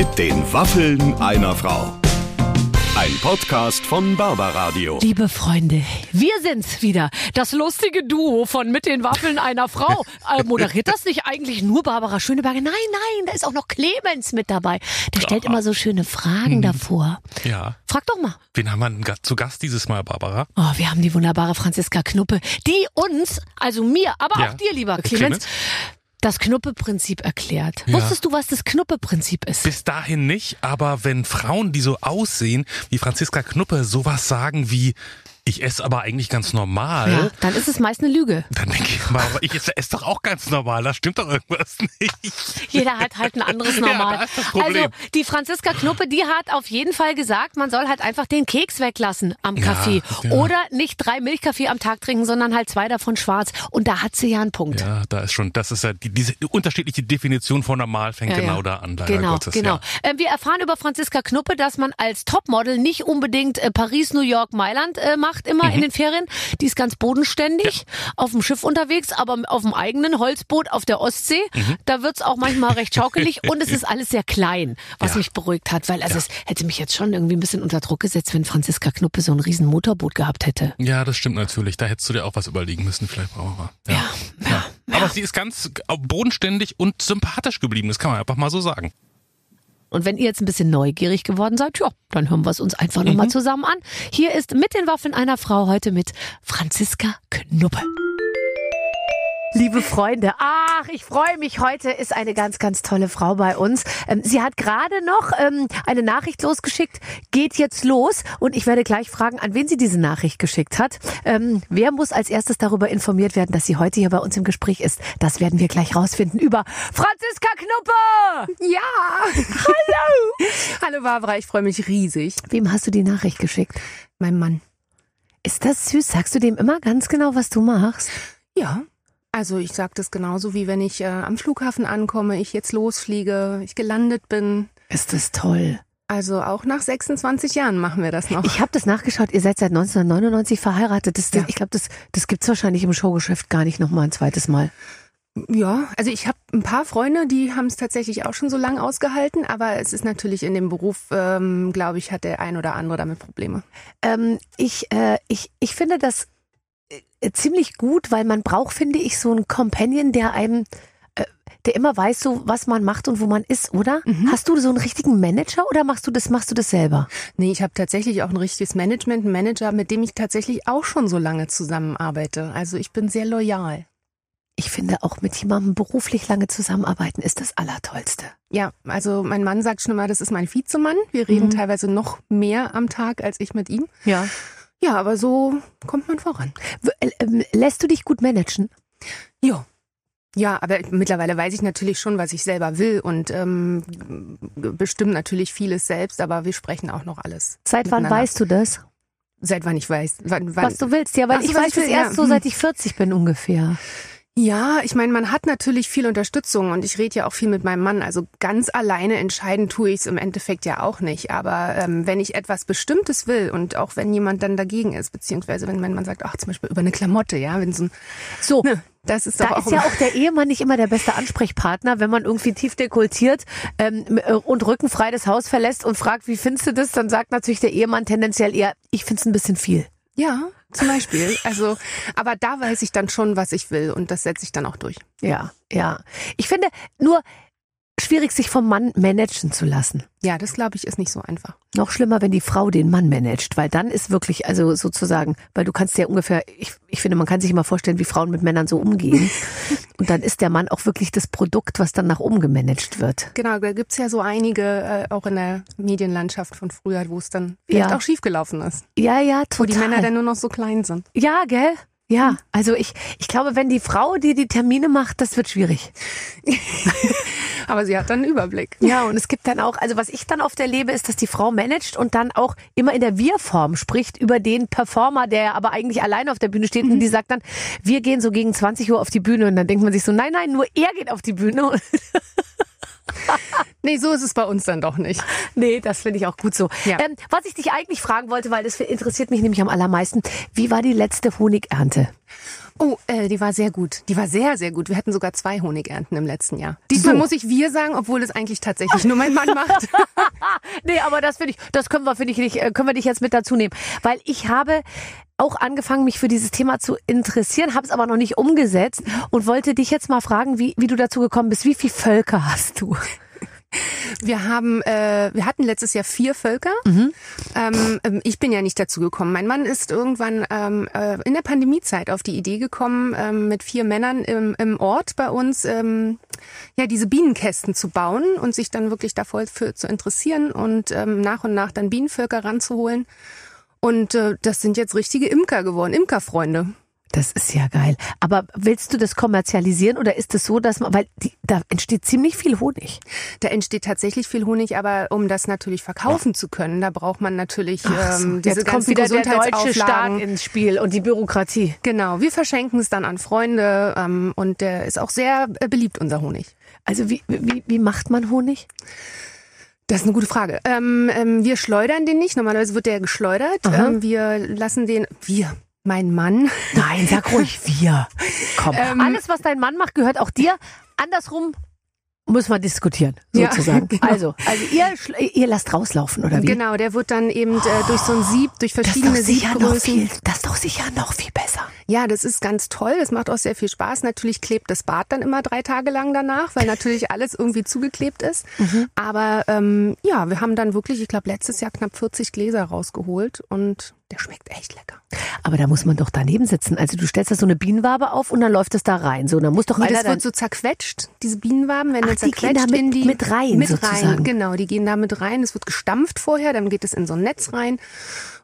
Mit den Waffeln einer Frau. Ein Podcast von Barbaradio. Liebe Freunde, wir sind's wieder. Das lustige Duo von Mit den Waffeln einer Frau. Äh, moderiert das nicht eigentlich nur Barbara Schöneberger? Nein, nein, da ist auch noch Clemens mit dabei. Der stellt immer so schöne Fragen davor. Ja. Frag doch mal. Wen haben wir denn zu Gast dieses Mal, Barbara? Oh, wir haben die wunderbare Franziska Knuppe, die uns, also mir, aber Ja. auch dir, lieber Clemens? Clemens, das Knuppe-Prinzip erklärt. Ja. Wusstest du, was das Knuppe-Prinzip ist? Bis dahin nicht, aber wenn Frauen, die so aussehen wie Franziska Knuppe, sowas sagen wie, ich esse aber eigentlich ganz normal, Ja, dann ist es meist eine Lüge. dann denke ich mal, aber ich esse, esse doch auch ganz normal, da stimmt doch irgendwas nicht. Jeder hat halt ein anderes Ja, Normal. Problem. also die Franziska Knuppe, die hat auf jeden Fall gesagt, man soll halt einfach den Keks weglassen am Ja, Kaffee. ja. Oder nicht drei Milchkaffee am Tag trinken, sondern halt zwei davon schwarz. Und da hat sie ja einen Punkt. Ja, da ist schon, das ist ja die, diese unterschiedliche Definition von normal fängt Ja, genau ja. da an, leider Genau, Gottes. genau. Ja. Ähm, wir erfahren über Franziska Knuppe, dass man als Topmodel nicht unbedingt äh, Paris, New York, Mailand äh, macht immer Mhm. in den Ferien. Die ist ganz bodenständig, auf dem Schiff unterwegs, aber auf dem eigenen Holzboot auf der Ostsee. Mhm. Da wird's auch manchmal recht schaukelig und es ist alles sehr klein, was Ja. mich beruhigt hat, weil also es hätte mich jetzt schon irgendwie ein bisschen unter Druck gesetzt, wenn Franziska Knuppe so ein riesen Motorboot gehabt hätte. Ja, das stimmt natürlich. Da hättest du dir auch was überlegen müssen, vielleicht Barbara. Ja, ja. Aber sie ist ganz bodenständig und sympathisch geblieben, das kann man einfach mal so sagen. Und wenn ihr jetzt ein bisschen neugierig geworden seid, ja, dann hören wir es uns einfach nochmal Mhm. zusammen an. Hier ist mit den Waffeln einer Frau heute mit Franziska Knuppe. Liebe Freunde, ach, ich freue mich. Heute ist eine ganz, ganz tolle Frau bei uns. Ähm, sie hat gerade noch ähm, eine Nachricht losgeschickt, geht jetzt los. Und ich werde gleich fragen, an wen sie diese Nachricht geschickt hat. Ähm, wer muss als erstes darüber informiert werden, dass sie heute hier bei uns im Gespräch ist? Das werden wir gleich rausfinden über Franziska Knuppe. Ja! Hallo! Hallo Barbara, ich freue mich riesig. Wem hast du die Nachricht geschickt? Mein Mann. Ist das süß? Sagst du dem immer ganz genau, was du machst? Ja. Also ich sage das genauso wie wenn ich äh, am Flughafen ankomme, ich jetzt losfliege, ich gelandet bin. Ist das toll. Also auch nach 26 Jahren machen wir das noch. Ich habe das nachgeschaut. Ihr seid seit 1999 verheiratet. Das, Ja. Ich glaube, das, das gibt's wahrscheinlich im Showgeschäft gar nicht noch mal ein zweites Mal. ja, also ich habe ein paar Freunde, die haben es tatsächlich auch schon so lange ausgehalten, aber es ist natürlich in dem Beruf, ähm, glaube ich, hat der ein oder andere damit Probleme. Ähm, ich, äh, ich, ich finde das ziemlich gut, weil man braucht, finde ich, so einen Companion, der einem, äh, der immer weiß, so was man macht und wo man ist, oder? Hast du so einen richtigen Manager oder machst du das, machst du das selber? Nee, ich habe tatsächlich auch ein richtiges Management, einen Manager, mit dem ich tatsächlich auch schon so lange zusammenarbeite. Also ich bin sehr loyal. Ich finde auch mit jemandem beruflich lange zusammenarbeiten ist das Allertollste. Ja, also mein Mann sagt schon immer, das ist mein Vizemann. Wir reden Mhm. teilweise noch mehr am Tag als ich mit ihm. Ja. Ja, aber so kommt man voran. Äh, ähm, lässt du dich gut managen? Ja. Ja, aber mittlerweile weiß ich natürlich schon, was ich selber will und ähm, bestimmt natürlich vieles selbst, aber wir sprechen auch noch alles. Seit wann weißt du das? Seit wann ich weiß. Wann, wann, Was du willst, ja, weil Ach ich weiß das erst ja. so, Hm. seit ich 40 bin ungefähr. Ja, ich meine, man hat natürlich viel Unterstützung und ich rede ja auch viel mit meinem Mann. Also ganz alleine entscheiden tue ich es im Endeffekt ja auch nicht. Aber ähm, wenn ich etwas Bestimmtes will und auch wenn jemand dann dagegen ist, beziehungsweise wenn mein Mann sagt, ach zum Beispiel über eine Klamotte, ja, wenn so ein, So, ne, das ist da auch ist ja auch der Ehemann nicht immer der beste Ansprechpartner, wenn man irgendwie tief dekultiert ähm, äh, und rückenfrei das Haus verlässt und fragt, wie findest du das? Dann sagt natürlich der Ehemann tendenziell eher, ich find's ein bisschen viel. ja, zum Beispiel. Also, aber da weiß ich dann schon, was ich will und das setze ich dann auch durch. Ja, ja. Ich finde nur schwierig, sich vom Mann managen zu lassen. Ja, das glaube ich ist nicht so einfach. Noch schlimmer, wenn die Frau den Mann managt, weil dann ist wirklich, also sozusagen, weil du kannst ja ungefähr, ich, ich finde, man kann sich immer vorstellen, wie Frauen mit Männern so umgehen. Und dann ist der Mann auch wirklich das Produkt, was dann nach oben gemanagt wird. Genau, da gibt's ja so einige, äh, auch in der Medienlandschaft von früher, wo es dann vielleicht Ja. auch schiefgelaufen ist. Ja, ja, total. Wo die Männer dann nur noch so klein sind. ja, gell? Ja, also ich, ich glaube, wenn die Frau, die die Termine macht, das wird schwierig. Aber sie hat dann einen Überblick. Ja, und es gibt dann auch, also was ich dann oft erlebe, ist, dass die Frau managt und dann auch immer in der Wir-Form spricht über den Performer, der aber eigentlich alleine auf der Bühne steht und die sagt dann, wir gehen so gegen 20 Uhr auf die Bühne und dann denkt man sich so, nein, nein, nur er geht auf die Bühne. Nee, so ist es bei uns dann doch nicht. nee, das finde ich auch gut so. Ja. Ähm, was ich dich eigentlich fragen wollte, weil das interessiert mich nämlich am allermeisten, wie war die letzte Honigernte? Oh, äh, die war sehr gut. Die war sehr, sehr gut. Wir hatten sogar zwei Honigernten im letzten Jahr. Diesmal so. muss ich wir sagen, obwohl es eigentlich tatsächlich nur mein Mann macht. nee, aber das finde ich, das können wir, finde ich, nicht, äh, können wir dich jetzt mit dazu nehmen. Weil ich habe auch angefangen, mich für dieses Thema zu interessieren, habe es aber noch nicht umgesetzt und wollte dich jetzt mal fragen, wie, wie du dazu gekommen bist. Wie viele Völker hast du? Wir haben, äh, wir hatten letztes Jahr vier Völker. Mhm. Ähm, ähm, ich bin ja nicht dazu gekommen. Mein Mann ist irgendwann ähm, äh, in der Pandemiezeit auf die Idee gekommen, ähm, mit vier Männern im, im Ort bei uns ähm, ja diese Bienenkästen zu bauen und sich dann wirklich davor für zu interessieren und ähm, nach und nach dann Bienenvölker ranzuholen. Und äh, das sind jetzt richtige Imker geworden, Imkerfreunde. Das ist ja geil. Aber willst du das kommerzialisieren oder ist es so, dass man, weil die, da entsteht ziemlich viel Honig. Da entsteht tatsächlich viel Honig, aber um das natürlich verkaufen ja. zu können, da braucht man natürlich Ach, ähm, diese Jetzt kommt wieder der deutsche Staat ins Spiel und die Bürokratie. Genau, wir verschenken es dann an Freunde ähm, und der ist auch sehr äh, beliebt, unser Honig. Also wie, wie, wie macht man Honig? Das ist eine gute Frage. Ähm, ähm, wir schleudern den nicht. Normalerweise wird der geschleudert. Ähm, wir lassen den, wir, mein Mann. Nein, sag ruhig wir. Komm. Ähm, Alles, was dein Mann macht, gehört auch dir. Andersrum muss man diskutieren, sozusagen. Ja, genau. Also, also ihr, ihr lasst rauslaufen, oder wie? Genau, der wird dann eben äh, durch so ein Sieb, durch verschiedene das Viel, das ist doch sicher noch viel besser. Ja, das ist ganz toll. Das macht auch sehr viel Spaß. Natürlich klebt das Bad dann immer drei Tage lang danach, weil natürlich alles irgendwie zugeklebt ist. Mhm. Aber ähm, ja, wir haben dann wirklich, ich glaube, letztes Jahr knapp 40 Gläser rausgeholt und der schmeckt echt lecker. Aber da muss man doch daneben sitzen. Also du stellst da so eine Bienenwabe auf und dann läuft es da rein. So, dann muss doch nee, einer das wird so zerquetscht. Diese Bienenwaben werden Ach, dann zerquetscht die gehen da mit, in die mit rein mit sozusagen. rein. Genau, die gehen da mit rein. Es wird gestampft vorher, dann geht es in so ein Netz rein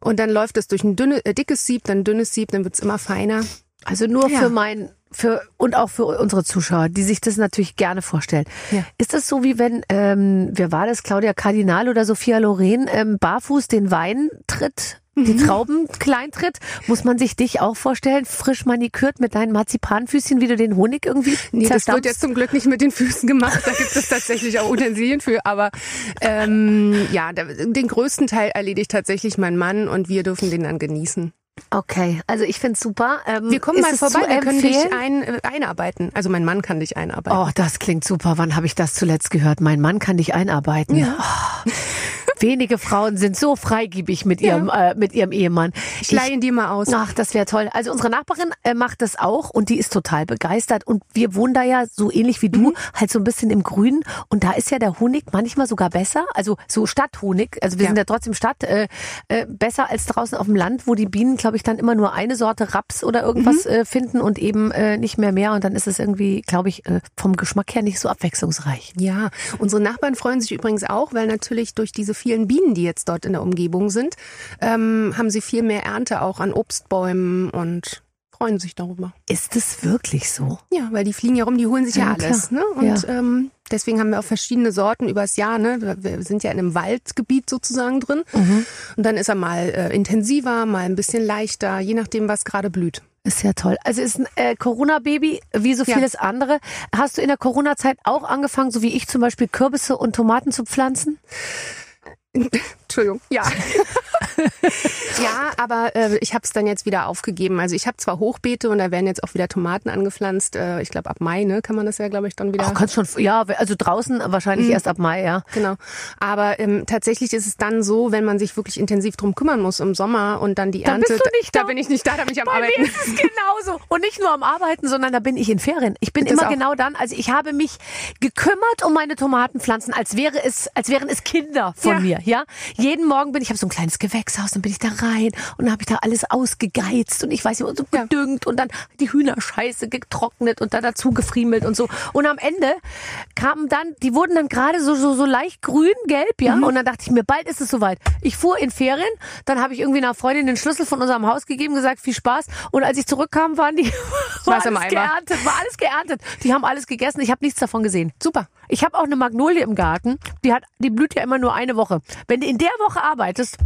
und dann läuft es durch ein dünne, äh, dickes Sieb, dann ein dünnes Sieb, dann wird es immer feiner. Also nur ja. für mein für und auch für unsere Zuschauer, die sich das natürlich gerne vorstellen. Ja. Ist das so wie wenn, ähm, wer war das, Claudia Kardinal oder Sophia Loren, ähm, barfuß den Wein tritt? Die mhm. Trauben klein tritt, muss man sich dich auch vorstellen, frisch manikürt mit deinen Marzipanfüßchen, wie du den Honig irgendwie Nee, das wird jetzt zum Glück nicht mit den Füßen gemacht, da gibt es tatsächlich auch Utensilien für, aber ähm, ja, den größten Teil erledigt tatsächlich mein Mann und wir dürfen den dann genießen. Okay, also ich find's super. Ähm, wir kommen mal vorbei, wir können dich ein, äh, einarbeiten. Also mein Mann kann dich einarbeiten. Oh, das klingt super. Wann habe ich das zuletzt gehört? Mein Mann kann dich einarbeiten. Ja. Oh. Wenige Frauen sind so freigebig mit ihrem ja. äh, mit ihrem Ehemann. Ich leihe ihn dir mal aus. Ach, das wäre toll. Also unsere Nachbarin äh, macht das auch und die ist total begeistert und wir wohnen da ja so ähnlich wie du, mhm. halt so ein bisschen im Grünen und da ist ja der Honig manchmal sogar besser, also so Stadthonig. Also wir ja. sind ja trotzdem Stadt äh, äh, besser als draußen auf dem Land, wo die Bienen, glaube ich, dann immer nur eine Sorte Raps oder irgendwas mhm. äh, finden und eben äh, nicht mehr mehr und dann ist es irgendwie, glaube ich, äh, vom Geschmack her nicht so abwechslungsreich. Ja, unsere Nachbarn freuen sich übrigens auch, weil natürlich durch diese vielen Bienen, die jetzt dort in der Umgebung sind, ähm, haben sie viel mehr Ernte auch an Obstbäumen und freuen sich darüber. Ist es wirklich so? Ja, weil die fliegen ja rum, die holen sich ja, ja alles. Ne? Und ja. Ähm, deswegen haben wir auch verschiedene Sorten übers Jahr. Ne? Wir sind ja in einem Waldgebiet sozusagen drin. Mhm. Und dann ist er mal äh, intensiver, mal ein bisschen leichter, je nachdem, was gerade blüht. Ist ja toll. Also ist ein äh, Corona-Baby wie so vieles ja. andere. Hast du in der Corona-Zeit auch angefangen, so wie ich zum Beispiel Kürbisse und Tomaten zu pflanzen? Entschuldigung, ja. ja, aber äh, ich habe es dann jetzt wieder aufgegeben. Also ich habe zwar Hochbeete und da werden jetzt auch wieder Tomaten angepflanzt. Äh, ich glaube ab Mai, ne, kann man das ja, glaube ich, dann wieder. Ach, kannst schon, ja, also draußen wahrscheinlich mhm. erst ab Mai, ja. Genau. Aber ähm, tatsächlich ist es dann so, wenn man sich wirklich intensiv drum kümmern muss im Sommer und dann die da Ernte. Bist du nicht da, da bin ich nicht da, da bin ich am Bei Arbeiten. Mir ist es genauso. Und nicht nur am Arbeiten, sondern da bin ich in Ferien. Ich bin das immer genau dann. Also ich habe mich gekümmert um meine Tomatenpflanzen, als wäre es, als wären es Kinder von ja. mir, ja. Jeden Morgen bin ich, habe so ein kleines Gewächshaus, dann bin ich da rein und dann habe ich da alles ausgegeizt und ich weiß nicht, so gedüngt und dann die Hühnerscheiße getrocknet und da dazu gefriemelt und so. Und am Ende kamen dann, die wurden dann gerade so, so, so leicht grün, gelb, ja. Mhm. Und dann dachte ich mir, bald ist es soweit. Ich fuhr in Ferien, dann habe ich irgendwie einer Freundin den Schlüssel von unserem Haus gegeben, gesagt, viel Spaß. Und als ich zurückkam, waren die, war alles geerntet, war alles geerntet. Die haben alles gegessen, ich habe nichts davon gesehen. Super. Ich habe auch eine Magnolie im Garten, die hat, die blüht ja immer nur eine Woche. Wenn du in der Woche arbeitest,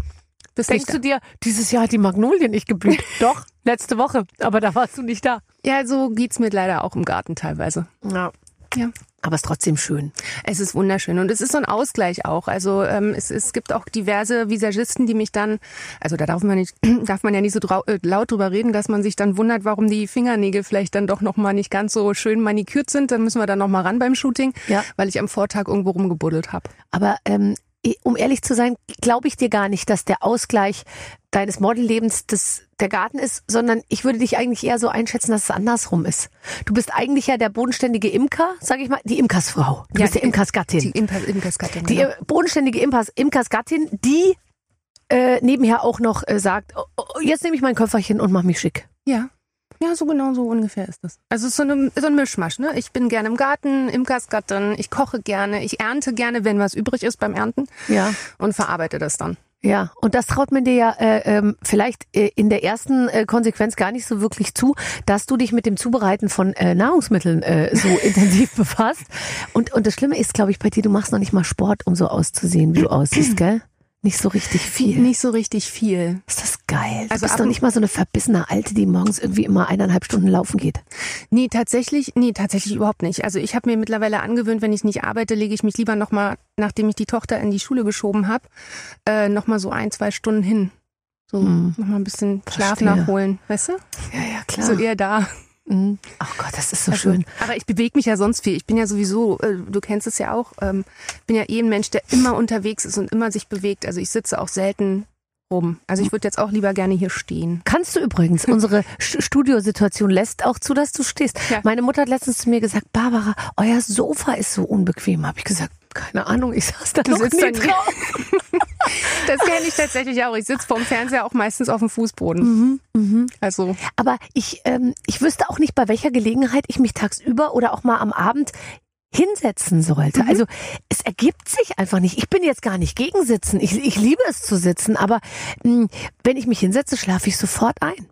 bist denkst du dir, dieses Jahr hat die Magnolie nicht geblüht. Doch, letzte Woche, aber da warst du nicht da. Ja, so geht's mir leider auch im Garten teilweise. Ja. Ja. Aber es ist trotzdem schön. Es ist wunderschön und es ist so ein Ausgleich auch. Also ähm, es, es gibt auch diverse Visagisten, die mich dann, also da darf man nicht, darf man ja nicht so drau, äh, laut drüber reden, dass man sich dann wundert, warum die Fingernägel vielleicht dann doch noch mal nicht ganz so schön manikürt sind. Dann müssen wir dann noch mal ran beim Shooting, Ja. weil ich am Vortag irgendwo rumgebuddelt habe. Aber ähm, um ehrlich zu sein, glaube ich dir gar nicht, dass der Ausgleich deines Modellebens das, der Garten ist, sondern ich würde dich eigentlich eher so einschätzen, dass es andersrum ist. Du bist eigentlich ja der bodenständige Imker, sag ich mal, die Imkersfrau. Du Ja, bist der die- Imkersgattin. Die Imker, Imkersgattin. Die genau. bodenständige Impers, Imkersgattin, die äh, nebenher auch noch äh, sagt, oh, oh, jetzt nehme ich mein Köfferchen und mach mich schick. Ja. Ja, so genau so ungefähr ist das. Also so, eine, so ein Mischmasch. Ne? Ich bin gerne im Garten, Imkersgattin, ich koche gerne, ich ernte gerne, wenn was übrig ist beim Ernten Ja. und verarbeite das dann. Ja, und das traut man dir ja äh, ähm, vielleicht äh, in der ersten äh, Konsequenz gar nicht so wirklich zu, dass du dich mit dem Zubereiten von äh, Nahrungsmitteln äh, so intensiv befasst. Und, und das Schlimme ist, glaube ich, bei dir, du machst noch nicht mal Sport, um so auszusehen, wie du aussiehst, gell? Nicht so richtig viel. Nicht so richtig viel. Ist das geil? Du Also bist doch nicht mal so eine verbissene Alte, die morgens irgendwie immer eineinhalb Stunden laufen geht. Nee, tatsächlich, nee, tatsächlich überhaupt nicht. Also ich habe mir mittlerweile angewöhnt, wenn ich nicht arbeite, lege ich mich lieber nochmal, nachdem ich die Tochter in die Schule geschoben habe, äh, nochmal so ein, zwei Stunden hin. So Hm. nochmal ein bisschen Schlaf Verstehe. nachholen, weißt du? Ja, ja, klar. So eher da. Mhm. Ach Gott, das ist so Also, schön. Aber ich bewege mich ja sonst viel. Ich bin ja sowieso, äh, du kennst es ja auch, ähm, bin ja eh ein Mensch, der immer unterwegs ist und immer sich bewegt. Also ich sitze auch selten rum. Also ich würde jetzt auch lieber gerne hier stehen. Kannst du übrigens. Unsere St- Studiosituation lässt auch zu, dass du stehst. Ja. Meine Mutter hat letztens zu mir gesagt, Barbara, euer Sofa ist so unbequem. Habe ich gesagt, keine Ahnung, ich saß da Du noch nie. drauf. Das kenne ich tatsächlich auch. Ich sitze vorm Fernseher auch meistens auf dem Fußboden. Mhm, Also Aber ich, ähm, ich wüsste auch nicht, bei welcher Gelegenheit ich mich tagsüber oder auch mal am Abend hinsetzen sollte. Also es ergibt sich einfach nicht. Ich bin jetzt gar nicht gegen Sitzen. Ich, ich liebe es zu sitzen, aber mh, wenn ich mich hinsetze, schlafe ich sofort ein.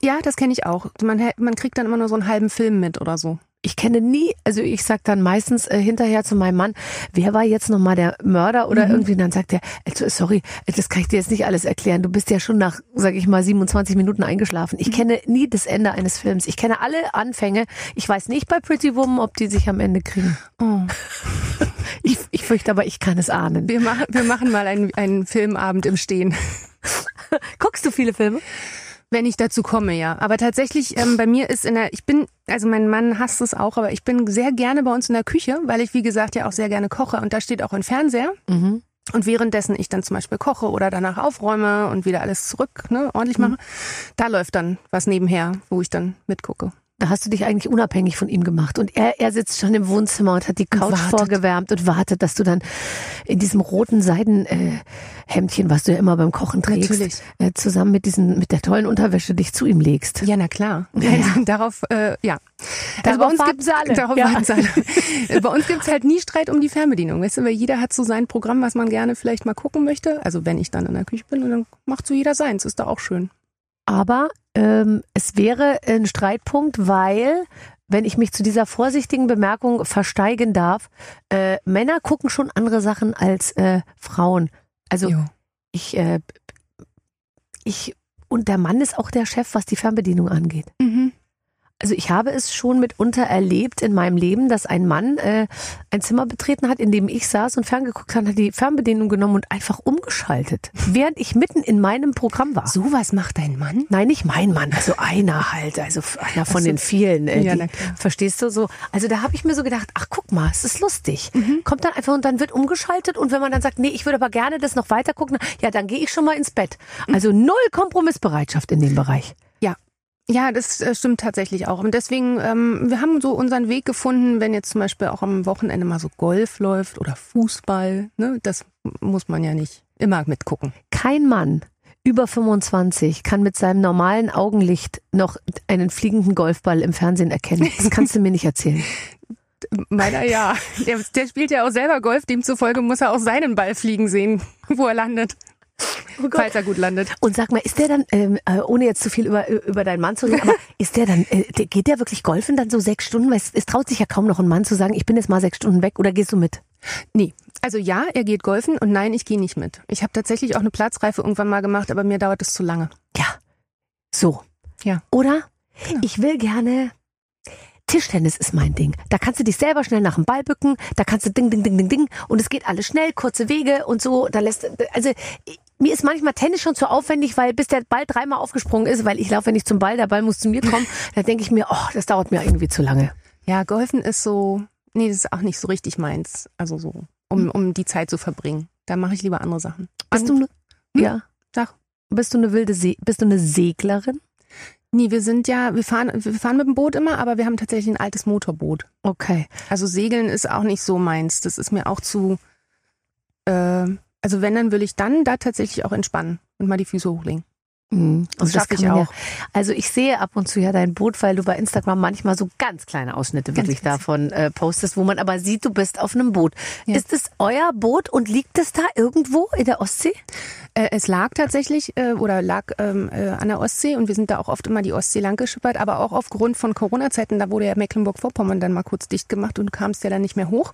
Ja, das kenne ich auch. Man, man kriegt dann immer nur so einen halben Film mit oder so. Ich kenne nie, also ich sag dann meistens äh, hinterher zu meinem Mann, wer war jetzt nochmal der Mörder oder irgendwie, und dann sagt er, also, sorry, das kann ich dir jetzt nicht alles erklären. Du bist ja schon nach, sag ich mal, 27 Minuten eingeschlafen. Ich kenne nie das Ende eines Films. Ich kenne alle Anfänge. Ich weiß nicht bei Pretty Woman, ob die sich am Ende kriegen. Oh. Ich, ich fürchte aber, ich kann es ahnen. Wir, machen, wir machen mal einen, einen Filmabend im Stehen. Guckst du viele Filme? Wenn ich dazu komme, ja. Aber tatsächlich, ähm, bei mir ist in der, ich bin, also mein Mann hasst es auch, aber ich bin sehr gerne bei uns in der Küche, weil ich, wie gesagt, ja auch sehr gerne koche. Und da steht auch ein Fernseher. Mhm. Und währenddessen ich dann zum Beispiel koche oder danach aufräume und wieder alles zurück, ne, ordentlich mache, da läuft dann was nebenher, wo ich dann mitgucke. Da hast du dich eigentlich unabhängig von ihm gemacht. Und er, er sitzt schon im Wohnzimmer und hat die Couch wartet. vorgewärmt und wartet, dass du dann in diesem roten Seidenhemdchen, was du ja immer beim Kochen trägst, äh, zusammen mit diesen, mit der tollen Unterwäsche dich zu ihm legst. Ja, na klar. Ja, ja. Darauf, äh, ja. Darauf bei uns gibt's- alle. Darauf Ja. alle. bei uns gibt's halt nie Streit um die Fernbedienung, weißt du, weil jeder hat so sein Programm, was man gerne vielleicht mal gucken möchte. Also wenn ich dann in der Küche bin, und dann macht so jeder seins, ist doch auch schön. Aber ähm, es wäre ein Streitpunkt, weil, wenn ich mich zu dieser vorsichtigen Bemerkung versteigen darf, äh, Männer gucken schon andere Sachen als äh, Frauen. Also Jo. ich, äh, ich und der Mann ist auch der Chef, was die Fernbedienung angeht. Mhm. Also ich habe es schon mitunter erlebt in meinem Leben, dass ein Mann äh, ein Zimmer betreten hat, in dem ich saß und ferngeguckt hat, hat die Fernbedienung genommen und einfach umgeschaltet, während ich mitten in meinem Programm war. Sowas macht dein Mann? Nein, nicht mein Mann, also einer halt, also einer von Ach so. den vielen. Äh, Ja, die, verstehst du so? Also da habe ich mir so gedacht, ach guck mal, es ist lustig. Mhm. Kommt dann einfach und dann wird umgeschaltet und wenn man dann sagt, nee, ich würde aber gerne das noch weiter gucken, ja, dann gehe ich schon mal ins Bett. Mhm. Also null Kompromissbereitschaft in dem Bereich. Ja. Das äh, stimmt tatsächlich auch. Und deswegen, ähm, wir haben so unseren Weg gefunden, wenn jetzt zum Beispiel auch am Wochenende mal so Golf läuft oder Fußball, ne, das muss man ja nicht immer mitgucken. Kein Mann über 25 kann mit seinem normalen Augenlicht noch einen fliegenden Golfball im Fernsehen erkennen. Das kannst du mir nicht erzählen. Meiner ja. Der, der spielt ja auch selber Golf, demzufolge muss er auch seinen Ball fliegen sehen, wo er landet. Falls er gut landet. Und sag mal, ist der dann, ähm, äh, ohne jetzt zu viel über, über deinen Mann zu reden, aber ist der dann, äh, der, geht der wirklich golfen dann so sechs Stunden? Weil es, es traut sich ja kaum noch ein Mann zu sagen, ich bin jetzt mal sechs Stunden weg oder gehst du mit? Nee. Also ja, er geht golfen und nein, ich gehe nicht mit. Ich habe tatsächlich auch eine Platzreife irgendwann mal gemacht, aber mir dauert es zu lange. Ja. So. Ja. Oder? Genau. Ich will gerne Tischtennis ist mein Ding. Da kannst du dich selber schnell nach dem Ball bücken, da kannst du ding, ding, ding, ding, ding und es geht alles schnell, kurze Wege und so. Da lässt, also mir ist manchmal Tennis schon zu aufwendig, weil bis der Ball dreimal aufgesprungen ist, weil ich laufe ja nicht zum Ball, der Ball muss zu mir kommen, da denke ich mir, oh, das dauert mir irgendwie zu lange. Ja, Golfen ist so, nee, das ist auch nicht so richtig meins. Also so, um, um die Zeit zu verbringen. Da mache ich lieber andere Sachen. Bist du ne, Hm? ja, Sag. bist du eine wilde See, bist du eine Seglerin? Nee, wir sind ja, wir fahren, wir fahren mit dem Boot immer, aber wir haben tatsächlich ein altes Motorboot. Okay. Also Segeln ist auch nicht so meins. Das ist mir auch zu, äh, also wenn, dann will ich dann da tatsächlich auch entspannen und mal die Füße hochlegen. Mhm. Das Und das kann ich auch. Ja, also ich sehe ab und zu ja dein Boot, weil du bei Instagram manchmal so ganz kleine Ausschnitte Ganz wirklich davon äh, postest, wo man aber sieht, du bist auf einem Boot. Ja. Ist es euer Boot und liegt es da irgendwo in der Ostsee? Äh, es lag tatsächlich äh, oder lag ähm, äh, an der Ostsee und wir sind da auch oft immer die Ostsee lang geschippert, aber auch aufgrund von Corona-Zeiten, da wurde ja Mecklenburg-Vorpommern dann mal kurz dicht gemacht und kam es ja dann nicht mehr hoch.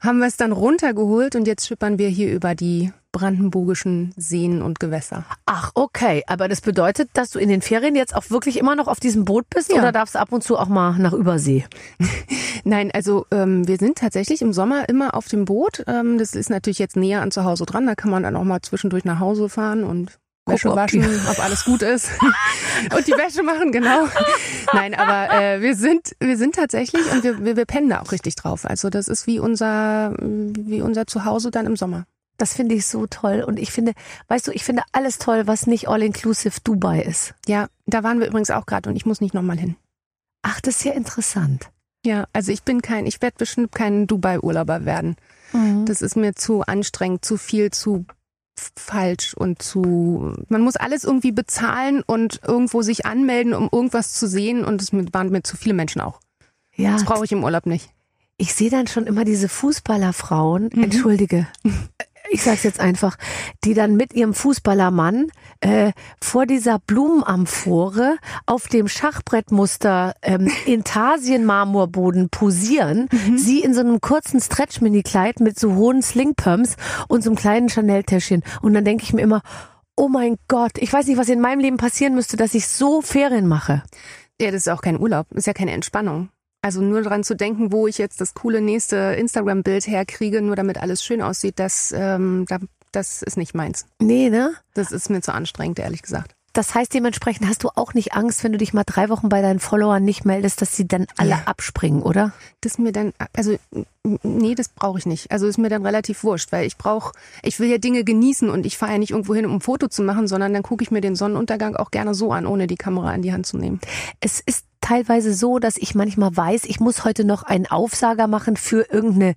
Haben wir es dann runtergeholt und jetzt schippern wir hier über die brandenburgischen Seen und Gewässer. Ach, okay. Aber das bedeutet, dass du in den Ferien jetzt auch wirklich immer noch auf diesem Boot bist Ja. oder darfst du ab und zu auch mal nach Übersee? Nein, also ähm, wir sind tatsächlich im Sommer immer auf dem Boot. Ähm, das ist natürlich jetzt näher an zu Hause dran. Da kann man dann auch mal zwischendurch nach Hause fahren und Wäsche ob waschen, ob alles gut ist und die Wäsche machen, genau. Nein, aber äh, wir sind wir sind tatsächlich und wir, wir, wir pennen da auch richtig drauf. Also das ist wie unser wie unser Zuhause dann im Sommer. Das finde ich so toll. Und ich finde, weißt du, ich finde alles toll, was nicht all-inclusive Dubai ist. Ja, da waren wir übrigens auch gerade und ich muss nicht nochmal hin. Ach, das ist ja interessant. Ja, also ich bin kein, ich werde bestimmt kein Dubai-Urlauber werden. Das ist mir zu anstrengend, zu viel, zu falsch und zu. Man muss alles irgendwie bezahlen und irgendwo sich anmelden, um irgendwas zu sehen. Und es waren mir zu viele Menschen auch. ja, Das brauche ich im Urlaub nicht. ich sehe dann schon immer diese Fußballerfrauen, Mhm. entschuldige, ich sag's jetzt einfach, die dann mit ihrem Fußballermann äh, vor dieser Blumenamphore auf dem Schachbrettmuster ähm, Intarsien-Marmorboden posieren. Mhm. Sie in so einem kurzen Stretch-Mini-Kleid mit so hohen Slingpumps und so einem kleinen Chanel-Täschchen. Und dann denke ich mir immer, oh mein Gott, ich weiß nicht, was in meinem Leben passieren müsste, dass ich so Ferien mache. Ja, das ist auch kein Urlaub, das ist ja keine Entspannung. Also nur daran zu denken, wo ich jetzt das coole nächste Instagram-Bild herkriege, nur damit alles schön aussieht, das, ähm, da, das ist nicht meins. Nee, ne? Das ist mir zu anstrengend, ehrlich gesagt. Das heißt, dementsprechend hast du auch nicht Angst, wenn du dich mal drei Wochen bei deinen Followern nicht meldest, dass sie dann alle Ja. abspringen, oder? Das mir dann, also nee, das brauche ich nicht. Also ist mir dann relativ wurscht, weil ich brauche, ich will ja Dinge genießen und ich fahre ja nicht irgendwo hin, um ein Foto zu machen, sondern dann gucke ich mir den Sonnenuntergang auch gerne so an, ohne die Kamera in die Hand zu nehmen. Es ist teilweise so, dass ich manchmal weiß, ich muss heute noch einen Aufsager machen für irgendeine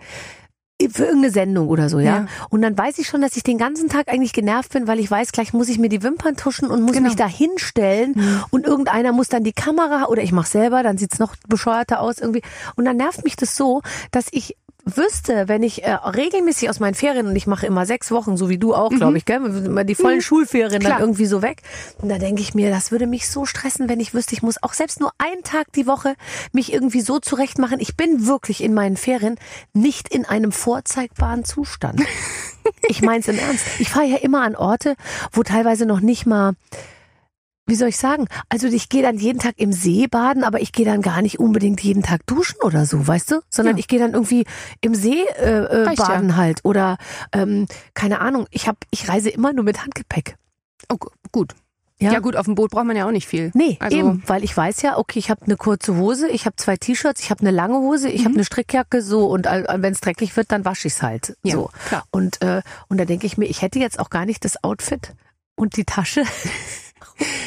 für irgendeine Sendung oder so, ja? Ja. Und dann weiß ich schon, dass ich den ganzen Tag eigentlich genervt bin, weil ich weiß, gleich muss ich mir die Wimpern tuschen und muss Genau. mich da hinstellen und irgendeiner muss dann die Kamera oder ich mach's selber, dann sieht's noch bescheuerter aus irgendwie. Und dann nervt mich das so, dass ich wüsste, wenn ich äh, regelmäßig aus meinen Ferien und ich mache immer sechs Wochen, so wie du auch, glaube ich, gell, immer die vollen Schulferien dann Klar. irgendwie so weg. Und da denke ich mir, das würde mich so stressen, wenn ich wüsste, ich muss auch selbst nur einen Tag die Woche mich irgendwie so zurechtmachen. Ich bin wirklich in meinen Ferien nicht in einem vorzeigbaren Zustand. Ich mein's im Ernst. Ich fahre ja immer an Orte, wo teilweise noch nicht mal wie soll ich sagen? Also ich gehe dann jeden Tag im See baden, aber ich gehe dann gar nicht unbedingt jeden Tag duschen oder so, weißt du? Sondern Ja. ich gehe dann irgendwie im See äh, äh, Reicht ja. baden halt oder ähm, keine Ahnung. Ich hab, ich reise immer nur mit Handgepäck. Oh, gu- gut. Ja. gut, auf dem Boot braucht man ja auch nicht viel. Nee, Also- eben, weil ich weiß ja, okay, ich habe eine kurze Hose, ich habe zwei T-Shirts, ich habe eine lange Hose, ich Mhm. habe eine Strickjacke so und wenn es dreckig wird, dann wasche ich's halt. Ja, so. klar. Und äh, und da denke ich mir, ich hätte jetzt auch gar nicht das Outfit und die Tasche.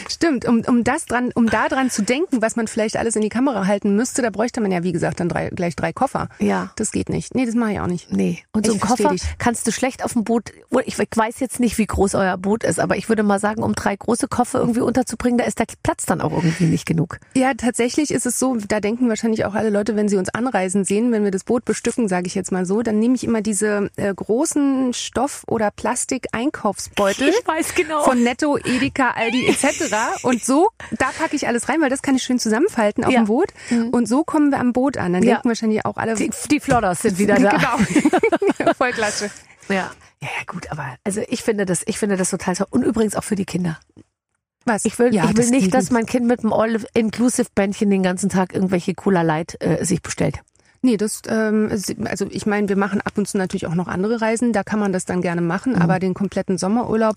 Stimmt, um, um das dran, um da dran zu denken, was man vielleicht alles in die Kamera halten müsste, da bräuchte man ja, wie gesagt, dann drei, gleich drei Koffer. Ja. Das geht nicht. Nee, das mache ich auch nicht. Nee. Und so Ich ein versteh Koffer dich. kannst du schlecht auf dem Boot. Ich weiß jetzt nicht, wie groß euer Boot ist, aber ich würde mal sagen, um drei große Koffer irgendwie unterzubringen, da ist der Platz dann auch irgendwie nicht genug. Ja, tatsächlich ist es so, da denken wahrscheinlich auch alle Leute, wenn sie uns anreisen sehen, wenn wir das Boot bestücken, sage ich jetzt mal so, dann nehme ich immer diese äh, großen Stoff- oder Plastik-Einkaufsbeutel. weiß genau. Von Netto, Edeka, Aldi etc. Und so, da packe ich alles rein, weil das kann ich schön zusammenfalten auf Ja. dem Boot. Und so kommen wir am Boot an. Dann Ja. denken wahrscheinlich auch alle, die, die Flodders sind wieder da. genau, voll klasse. Ja. Ja, ja, gut, aber also ich finde das, ich finde das total toll. Und übrigens auch für die Kinder. Was? Ich will, Ja, ich will das nicht, dass mein Kind mit dem All-Inclusive-Bändchen den ganzen Tag irgendwelche Cola Light äh, sich bestellt. Nee, das, ähm, also ich meine, wir machen ab und zu natürlich auch noch andere Reisen, da kann man das dann gerne machen, aber den kompletten Sommerurlaub,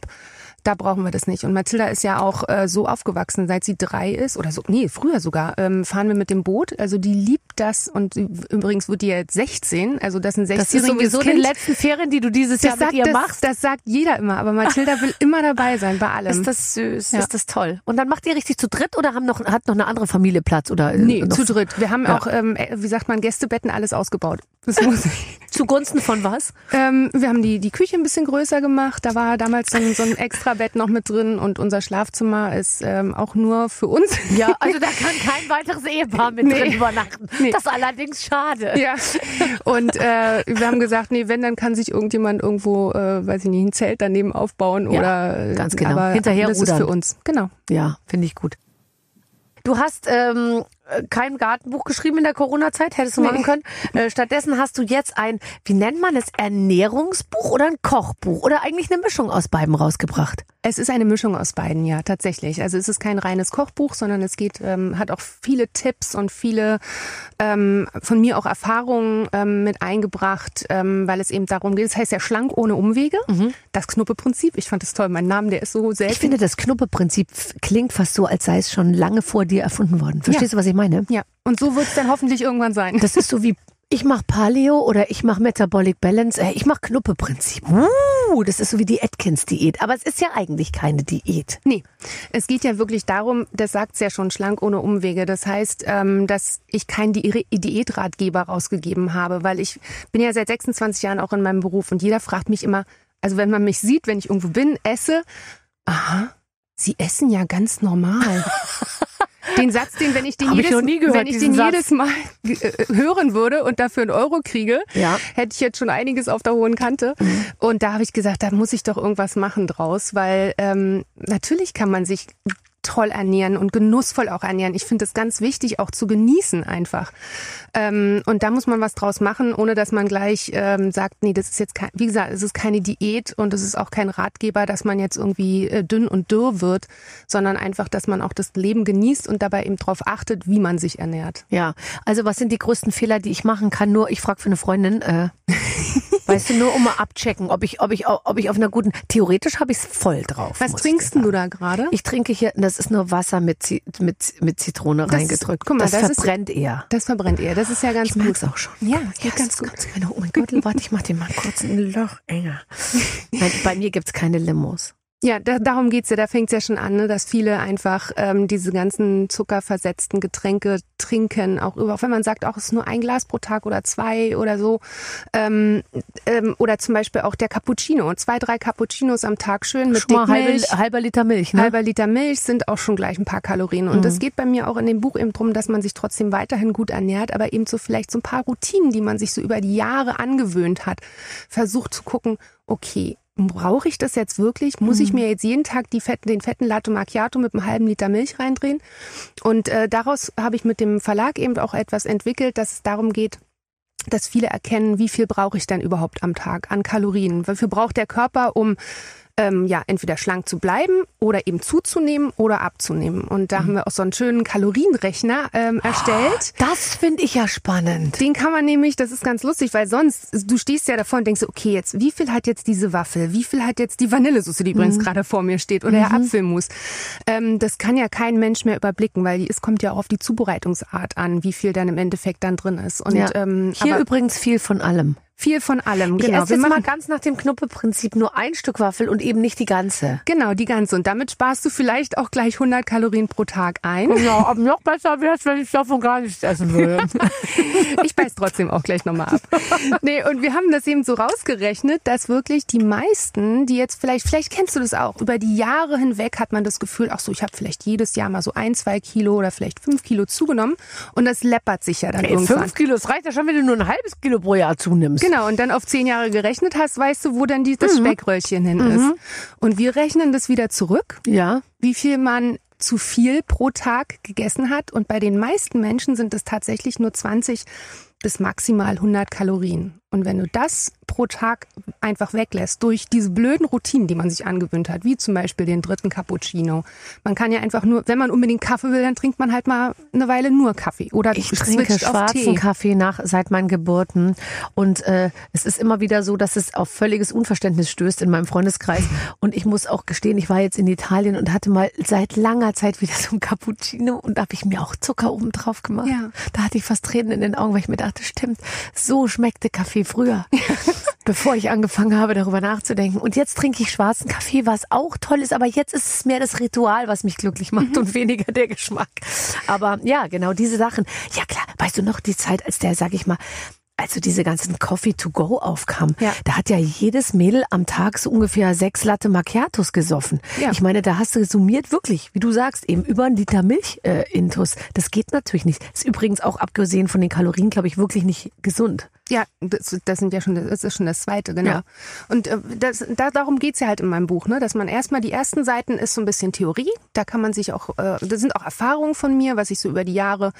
da brauchen wir das nicht. Und Mathilda ist ja auch äh, so aufgewachsen, seit sie drei ist oder so, nee, früher sogar, ähm, fahren wir mit dem Boot. Also die liebt das und übrigens wird die jetzt 16, also das ist ein Das ist 16-jähriges sowieso Kind. die letzten Ferien, die du dieses Jahr das mit sagt, ihr das, machst. das sagt jeder immer, aber Mathilda will immer dabei sein bei allem. Ist das süß, Ja. ist das toll. Und dann macht ihr richtig zu dritt oder haben noch, hat noch eine andere Familie Platz? Oder, äh, Nee, noch zu dritt. Wir haben Ja. auch, ähm, äh, wie sagt man, Gästebetten alles ausgebaut. Das muss ich. zugunsten von was? ähm, wir haben die, die Küche ein bisschen größer gemacht. Da war damals so ein, so ein extra Bett noch mit drin und unser Schlafzimmer ist ähm, auch nur für uns. Ja, also da kann kein weiteres Ehepaar mit drin Nee. übernachten. Nee. Das ist allerdings schade. Ja. Und äh, wir haben gesagt, nee, wenn, dann kann sich irgendjemand irgendwo, äh, weiß ich nicht, ein Zelt daneben aufbauen Ja, oder ganz genau. Aber Hinterher das ist rudern. für uns. Genau. Ja, finde ich gut. Du hast ähm, kein Gartenbuch geschrieben in der Corona-Zeit, hättest du Nee. machen können. Äh, stattdessen hast du jetzt ein, wie nennt man es, Ernährungsbuch oder ein Kochbuch oder eigentlich eine Mischung aus beiden rausgebracht. Es ist eine Mischung aus beiden, ja, tatsächlich. Also es ist kein reines Kochbuch, sondern es geht, ähm, hat auch viele Tipps und viele ähm, von mir auch Erfahrungen ähm, mit eingebracht, ähm, weil es eben darum geht. Es heißt ja schlank ohne Umwege. Das Knuppe-Prinzip. Ich fand das toll. Mein Name, der ist so selten. Ich finde, das Knuppe-Prinzip klingt fast so, als sei es schon lange vor dir erfunden worden. Verstehst du, was ich meine? ja. Und so wird es dann hoffentlich irgendwann sein. Das ist so wie ich mache Paleo oder ich mache Metabolic Balance, äh, ich mache Knuppe-Prinzip. Uh, das ist so wie die Atkins-Diät. Aber es ist ja eigentlich keine Diät. Nee, es geht ja wirklich darum, das sagt's ja schon, schlank ohne Umwege. Das heißt, ähm, dass ich keinen Di Diätratgeber rausgegeben habe, weil ich bin ja seit 26 Jahren auch in meinem Beruf und jeder fragt mich immer, also wenn man mich sieht, wenn ich irgendwo bin, esse, aha, Sie essen ja ganz normal. Den Satz, den, wenn ich den, Hab ich jedes, noch nie gehört, wenn ich den Satz. jedes Mal äh, hören würde und dafür einen Euro kriege, Ja. hätte ich jetzt schon einiges auf der hohen Kante. Und da habe ich gesagt, da muss ich doch irgendwas machen draus, weil ähm, natürlich kann man sich toll ernähren und genussvoll auch ernähren. Ich finde es ganz wichtig, auch zu genießen einfach. Ähm, und da muss man was draus machen, ohne dass man gleich ähm, sagt, nee, das ist jetzt kein, wie gesagt, es ist keine Diät und es ist auch kein Ratgeber, dass man jetzt irgendwie äh, dünn und dürr wird, sondern einfach, dass man auch das Leben genießt und dabei eben darauf achtet, wie man sich ernährt. Ja, also was sind die größten Fehler, die ich machen kann? Nur, ich frage für eine Freundin, äh, weißt du, nur um mal abchecken, ob ich, ob ich, ob ich auf einer guten, theoretisch habe ich es voll drauf. Was trinkst du da gerade? Ich trinke hier, das ist nur Wasser mit, Zi- mit, mit Zitrone Das ist- reingedrückt. guck mal, das, das ist- verbrennt eher. Das verbrennt eher. Das ist ja ganz Ich gut. merk's auch schon. Ja, es geht Ja, ganz es ist gut. ganz genau. Oh mein Gott, warte, ich mach den mal kurz ein Loch enger. Nein, bei mir gibt's keine Limos. Ja, da, darum geht's ja. Da fängt's ja schon an, ne, dass viele einfach ähm, diese ganzen zuckerversetzten Getränke trinken. Auch über, auch wenn man sagt, auch es ist nur ein Glas pro Tag oder zwei oder so. Ähm, ähm, oder zum Beispiel auch der Cappuccino. Zwei, drei Cappuccinos am Tag schön mit Schon mal halbe, halber Liter Milch, ne? Halber Liter Milch sind auch schon gleich ein paar Kalorien. Und es geht bei mir auch in dem Buch eben drum, dass man sich trotzdem weiterhin gut ernährt, aber eben so vielleicht so ein paar Routinen, die man sich so über die Jahre angewöhnt hat, versucht zu gucken, okay, brauche ich das jetzt wirklich? Muss ich mir jetzt jeden Tag die fetten, den fetten Latte Macchiato mit einem halben Liter Milch reindrehen? Und äh, daraus habe ich mit dem Verlag eben auch etwas entwickelt, dass es darum geht, dass viele erkennen, wie viel brauche ich denn überhaupt am Tag an Kalorien? Wie viel braucht der Körper, um ähm, ja entweder schlank zu bleiben oder eben zuzunehmen oder abzunehmen? Und da haben wir auch so einen schönen Kalorienrechner ähm, erstellt. Das finde ich ja spannend. Den kann man nämlich, das ist ganz lustig, weil sonst, du stehst ja davor und denkst, okay, jetzt, wie viel hat jetzt diese Waffel? Wie viel hat jetzt die Vanillesoße, die übrigens gerade vor mir steht, oder der Apfelmus? Ähm, das kann ja kein Mensch mehr überblicken, weil es kommt ja auch auf die Zubereitungsart an, wie viel dann im Endeffekt dann drin ist. Und ja. ähm, Hier übrigens viel von allem. Viel von allem. Ich Genau, esse wir jetzt mal machen- ganz nach dem Knuppe-Prinzip nur ein Stück Waffel und eben nicht die ganze. Genau, die ganze. Und damit sparst du vielleicht auch gleich 100 Kalorien pro Tag ein. Ja, aber noch besser wäre es, wenn ich davon gar nichts essen würde. Ich beiß trotzdem auch gleich nochmal ab. Nee, und wir haben das eben so rausgerechnet, dass wirklich die meisten, die jetzt vielleicht, vielleicht kennst du das auch, über die Jahre hinweg hat man das Gefühl, ach so, ich habe vielleicht jedes Jahr mal so ein, zwei Kilo oder vielleicht fünf Kilo zugenommen und das läppert sich ja dann Ey, irgendwann. fünf Kilo, das reicht ja schon, wenn du nur ein halbes Kilo pro Jahr zunimmst. Genau, und dann auf zehn Jahre gerechnet hast, weißt du, wo dann die, das Speckröllchen hin ist. Und wir rechnen das wieder zurück Ja. wie viel man zu viel pro Tag gegessen hat. Und bei den meisten Menschen sind es tatsächlich nur 20 bis maximal 100 Kalorien. Und wenn du das pro Tag einfach weglässt durch diese blöden Routinen, die man sich angewöhnt hat, wie zum Beispiel den dritten Cappuccino. Man kann ja einfach nur, wenn man unbedingt Kaffee will, dann trinkt man halt mal eine Weile nur Kaffee oder ich trinke schwarzen Kaffee nach seit meinen Geburten und äh, es ist immer wieder so, dass es auf völliges Unverständnis stößt in meinem Freundeskreis und ich muss auch gestehen, ich war jetzt in Italien und hatte mal seit langer Zeit wieder so ein Cappuccino und da habe ich mir auch Zucker oben drauf gemacht. Ja. Da hatte ich fast Tränen in den Augen, weil ich mir dachte, stimmt, so schmeckte Kaffee früher. bevor ich angefangen habe, darüber nachzudenken. Und jetzt trinke ich schwarzen Kaffee, was auch toll ist, aber jetzt ist es mehr das Ritual, was mich glücklich macht mhm. und weniger der Geschmack. Aber ja, genau diese Sachen. Ja klar, weißt du noch die Zeit, als der, sag ich mal, also diese ganzen Coffee to go aufkam, ja. da hat ja jedes Mädel am Tag so ungefähr sechs Latte Macchiatos gesoffen. Ja. Ich meine, da hast du summiert wirklich, wie du sagst, eben über einen Liter Milch äh, intus. Das geht natürlich nicht. Ist übrigens auch abgesehen von den Kalorien, glaube ich, wirklich nicht gesund. Ja, das, das sind ja schon, das ist schon das zweite, genau. Ja. Und äh, das, da, darum geht's ja halt in meinem Buch, ne? dass man erstmal die ersten Seiten ist so ein bisschen Theorie. Da kann man sich auch, äh, das sind auch Erfahrungen von mir, was ich so über die Jahre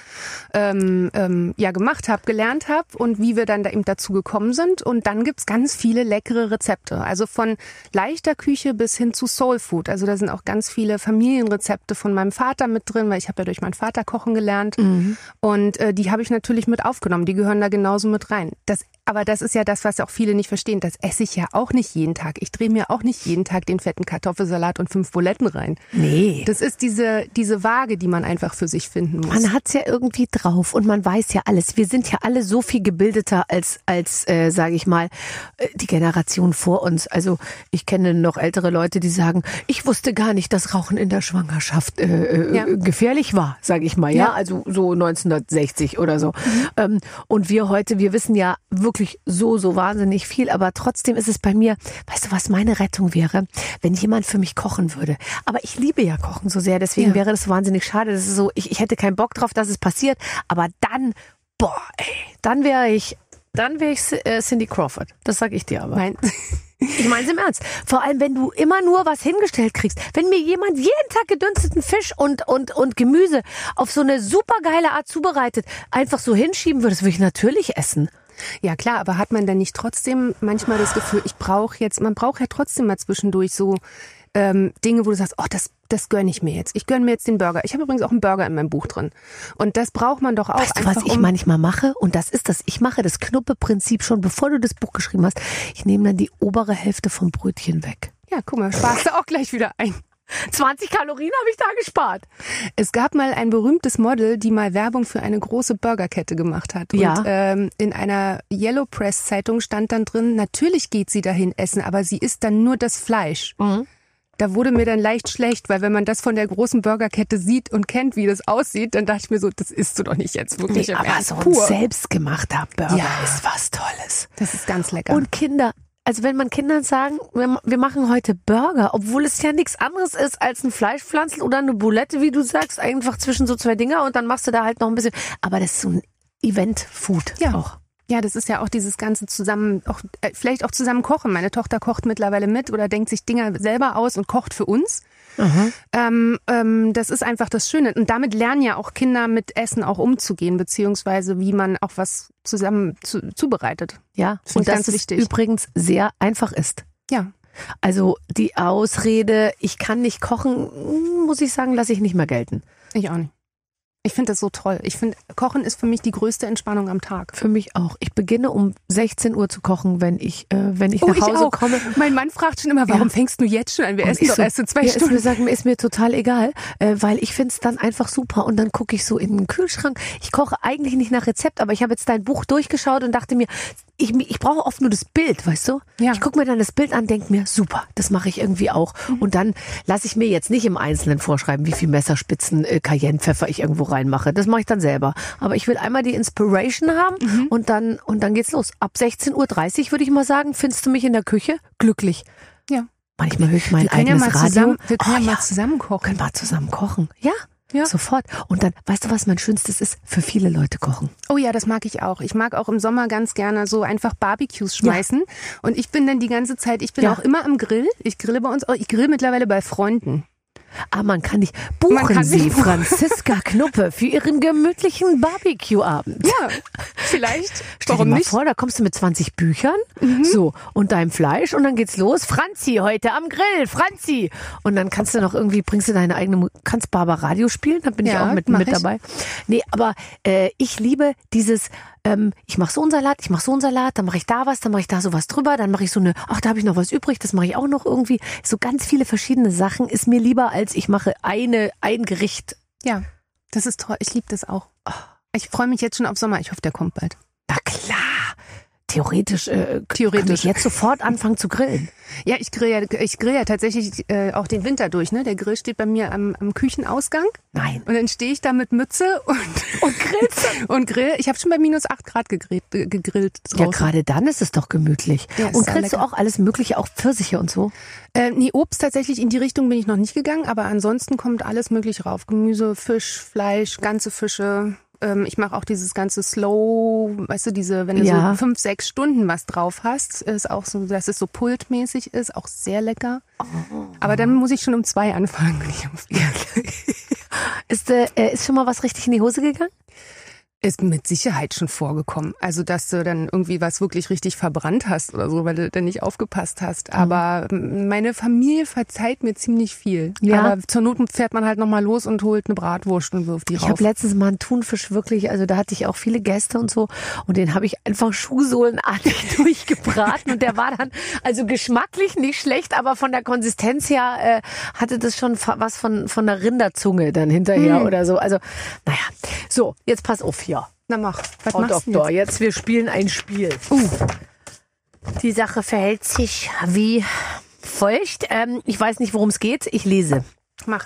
ähm, ähm, ja gemacht habe, gelernt habe und wie wir dann da eben dazu gekommen sind. Und dann gibt's ganz viele leckere Rezepte. Also von leichter Küche bis hin zu Soul Food. Also da sind auch ganz viele Familienrezepte von meinem Vater mit drin, weil ich habe ja durch meinen Vater kochen gelernt. Mhm. Und äh, die habe ich natürlich mit aufgenommen. Die gehören da genauso mit rein. Das aber das ist ja das, was auch viele nicht verstehen. Das esse ich ja auch nicht jeden Tag. Ich drehe mir auch nicht jeden Tag den fetten Kartoffelsalat und fünf Buletten rein. Nee. Das ist diese, diese Waage, die man einfach für sich finden muss. Man hat's ja irgendwie drauf und man weiß ja alles. Wir sind ja alle so viel gebildeter als, als äh, sage ich mal, äh, die Generation vor uns. Also ich kenne noch ältere Leute, die sagen, ich wusste gar nicht, dass Rauchen in der Schwangerschaft äh, äh ja. gefährlich war, sage ich mal. Ja? ja, also so 1960 oder so. Mhm. Ähm, und wir heute, wir wissen ja wirklich wirklich so, so wahnsinnig viel, aber trotzdem ist es bei mir, weißt du, was meine Rettung wäre, wenn jemand für mich kochen würde. Aber ich liebe ja Kochen so sehr, deswegen ja. wäre das wahnsinnig schade. Das ist so, ich, ich hätte keinen Bock drauf, dass es passiert, aber dann, boah, ey, dann wäre ich, dann wäre ich äh, Cindy Crawford. Das sag ich dir aber. Mein ich meine es im Ernst. Vor allem, wenn du immer nur was hingestellt kriegst. Wenn mir jemand jeden Tag gedünsteten Fisch und, und, und Gemüse auf so eine supergeile Art zubereitet, einfach so hinschieben würde, das würde ich natürlich essen. Ja klar, aber hat man dann nicht trotzdem manchmal das Gefühl, ich brauche jetzt, man braucht ja trotzdem mal zwischendurch so ähm, Dinge, wo du sagst, oh, das, das gönne ich mir jetzt. Ich gönne mir jetzt den Burger. Ich habe übrigens auch einen Burger in meinem Buch drin. Und das braucht man doch auch. Weißt du, was ich um manchmal mache? Und das ist das. Ich mache das Knuppe-Prinzip schon, bevor du das Buch geschrieben hast. Ich nehme dann die obere Hälfte vom Brötchen weg. Ja, guck mal, sparst du auch gleich wieder ein. 20 Kalorien habe ich da gespart. Es gab mal ein berühmtes Model, die mal Werbung für eine große Burgerkette gemacht hat. Ja. Und ähm, in einer Yellow Press Zeitung stand dann drin, natürlich geht sie dahin essen, aber sie isst dann nur das Fleisch. Mhm. Da wurde mir dann leicht schlecht, weil wenn man das von der großen Burgerkette sieht und kennt, wie das aussieht, dann dachte ich mir so, das isst du doch nicht jetzt wirklich nee, im aber Ernst. so ein Pur. selbstgemachter Burger ja. ist was Tolles. Das ist ganz lecker. Und Kinder, also wenn man Kindern sagen, wir machen heute Burger, obwohl es ja nichts anderes ist als ein Fleischpflanzen oder eine Boulette, wie du sagst, einfach zwischen so zwei Dinger und dann machst du da halt noch ein bisschen. Aber das ist so ein Event-Food ja. auch. Ja, das ist ja auch dieses ganze zusammen, auch, äh, vielleicht auch zusammen kochen. Meine Tochter kocht mittlerweile mit oder denkt sich Dinger selber aus und kocht für uns. Ähm, ähm, das ist einfach das Schöne. Und damit lernen ja auch Kinder mit Essen auch umzugehen, beziehungsweise wie man auch was zusammen zu, zubereitet. Ja, und das ist wichtig. übrigens sehr einfach ist. Ja. Also die Ausrede, ich kann nicht kochen, muss ich sagen, lasse ich nicht mehr gelten. Ich auch nicht. Ich finde das so toll. Ich finde, Kochen ist für mich die größte Entspannung am Tag. Für mich auch. Ich beginne um 16 Uhr zu kochen, wenn ich, äh, wenn ich oh, nach Hause ich komme. Mein Mann fragt schon immer, warum ja. fängst du jetzt schon an? Wir und essen doch so, erst in zwei ja, Stunden. Ist mir, sagen, ist mir total egal, äh, weil ich finde es dann einfach super. Und dann gucke ich so in den Kühlschrank. Ich koche eigentlich nicht nach Rezept, aber ich habe jetzt dein Buch durchgeschaut und dachte mir, ich, ich brauche oft nur das Bild, weißt du? Ja. Ich gucke mir dann das Bild an, denke mir, super, das mache ich irgendwie auch. Mhm. Und dann lasse ich mir jetzt nicht im Einzelnen vorschreiben, wie viel Messerspitzen äh, Cayennepfeffer ich irgendwo reinmache. Das mache ich dann selber. Aber ich will einmal die Inspiration haben mhm. und dann und dann geht's los. Ab 16.30 Uhr würde ich mal sagen, findest du mich in der Küche glücklich. Ja. Manchmal höre ich mein eigenes ja Radio. Zusammen, wir können oh, ja mal zusammen kochen. Können wir zusammen kochen. Ja. Ja. Sofort. Und dann, weißt du, was mein Schönstes ist? Für viele Leute kochen. Oh ja, das mag ich auch. Ich mag auch im Sommer ganz gerne so einfach Barbecues schmeißen. Ja. Und ich bin dann die ganze Zeit, ich bin ja. auch immer am Grill. Ich grille bei uns, oh, ich grill mittlerweile bei Freunden. Ah, man kann nicht. Buchen kann Sie nicht. Franziska Knuppe für Ihren gemütlichen Barbecue-Abend. Ja, vielleicht. Stell Warum dir mal nicht? Mhm. vor, da kommst du mit 20 Büchern, so, und deinem Fleisch und dann geht's los. Franzi, heute am Grill, Franzi. Und dann kannst du noch irgendwie, bringst du deine eigene, kannst Barber Radio spielen, dann bin ich Ja, auch mit, mit ich. dabei. Nee, aber äh, ich liebe dieses, ähm, ich mache so einen Salat, ich mache so einen Salat, dann mache ich da was, dann mache ich da sowas drüber, dann mache ich so eine, ach, da habe ich noch was übrig, das mache ich auch noch irgendwie. So ganz viele verschiedene Sachen ist mir lieber, als ich mache eine, ein Gericht. Ja, das ist toll. Ich liebe das auch. Ich freue mich jetzt schon auf Sommer. Ich hoffe, der kommt bald. Na klar. Theoretisch, äh, Theoretisch. kann ich jetzt sofort anfangen zu grillen. Ja, ich grill ja, ich grill ja tatsächlich äh, auch den Winter durch. Ne? Der Grill steht bei mir am, am Küchenausgang Nein. und dann stehe ich da mit Mütze und, Und grillst und grill. Ich habe schon bei minus 8 Grad gegrillt, äh, gegrillt Ja, gerade dann ist es doch gemütlich. Ja, und grillst du auch alles Mögliche, auch Pfirsiche und so? Äh, nee, Obst tatsächlich in die Richtung bin ich noch nicht gegangen, aber ansonsten kommt alles möglich rauf. Gemüse, Fisch, Fleisch, ganze Fische. Ähm, ich mache auch dieses ganze Slow, weißt du, diese, wenn du Ja. so fünf, sechs Stunden was drauf hast, ist auch so, dass es so pultmäßig ist, auch sehr lecker. Oh. Aber dann muss ich schon um zwei anfangen. Ist, äh, ist schon mal was richtig in die Hose gegangen? Ist mit Sicherheit schon vorgekommen. Also, dass du dann irgendwie was wirklich richtig verbrannt hast oder so, weil du dann nicht aufgepasst hast. Mhm. Aber m, meine Familie verzeiht mir ziemlich viel. Ja. Aber zur Not fährt man halt nochmal los und holt eine Bratwurst und wirft die Ich rauf. habe letztens mal einen Thunfisch wirklich, also da hatte ich auch viele Gäste und so und den habe ich einfach schuhsohlenartig durchgebraten und der war dann also geschmacklich nicht schlecht, aber von der Konsistenz her äh, hatte das schon was von von der Rinderzunge dann hinterher Hm. oder so. Also naja, so jetzt pass auf hier. Na mach, was Frau machst du Doktor, jetzt? jetzt wir spielen ein Spiel. Die Sache verhält sich wie folgt. Ähm, ich weiß nicht, worum es geht. Ich lese. Mach.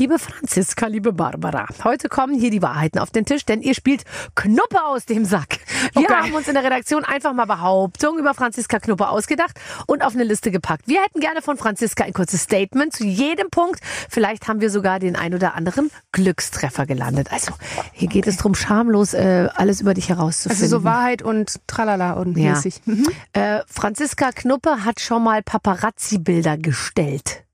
Liebe Franziska, liebe Barbara, heute kommen hier die Wahrheiten auf den Tisch, denn ihr spielt Knuppe aus dem Sack. Wir Okay. haben uns in der Redaktion einfach mal Behauptungen über Franziska Knuppe ausgedacht und auf eine Liste gepackt. Wir hätten gerne von Franziska ein kurzes Statement zu jedem Punkt. Vielleicht haben wir sogar den ein oder anderen Glückstreffer gelandet. Also hier geht es drum, schamlos äh, alles über dich herauszufinden. Also so Wahrheit und Tralala und Ja. mäßig. Mhm. Äh, Franziska Knuppe hat schon mal Paparazzi-Bilder gestellt.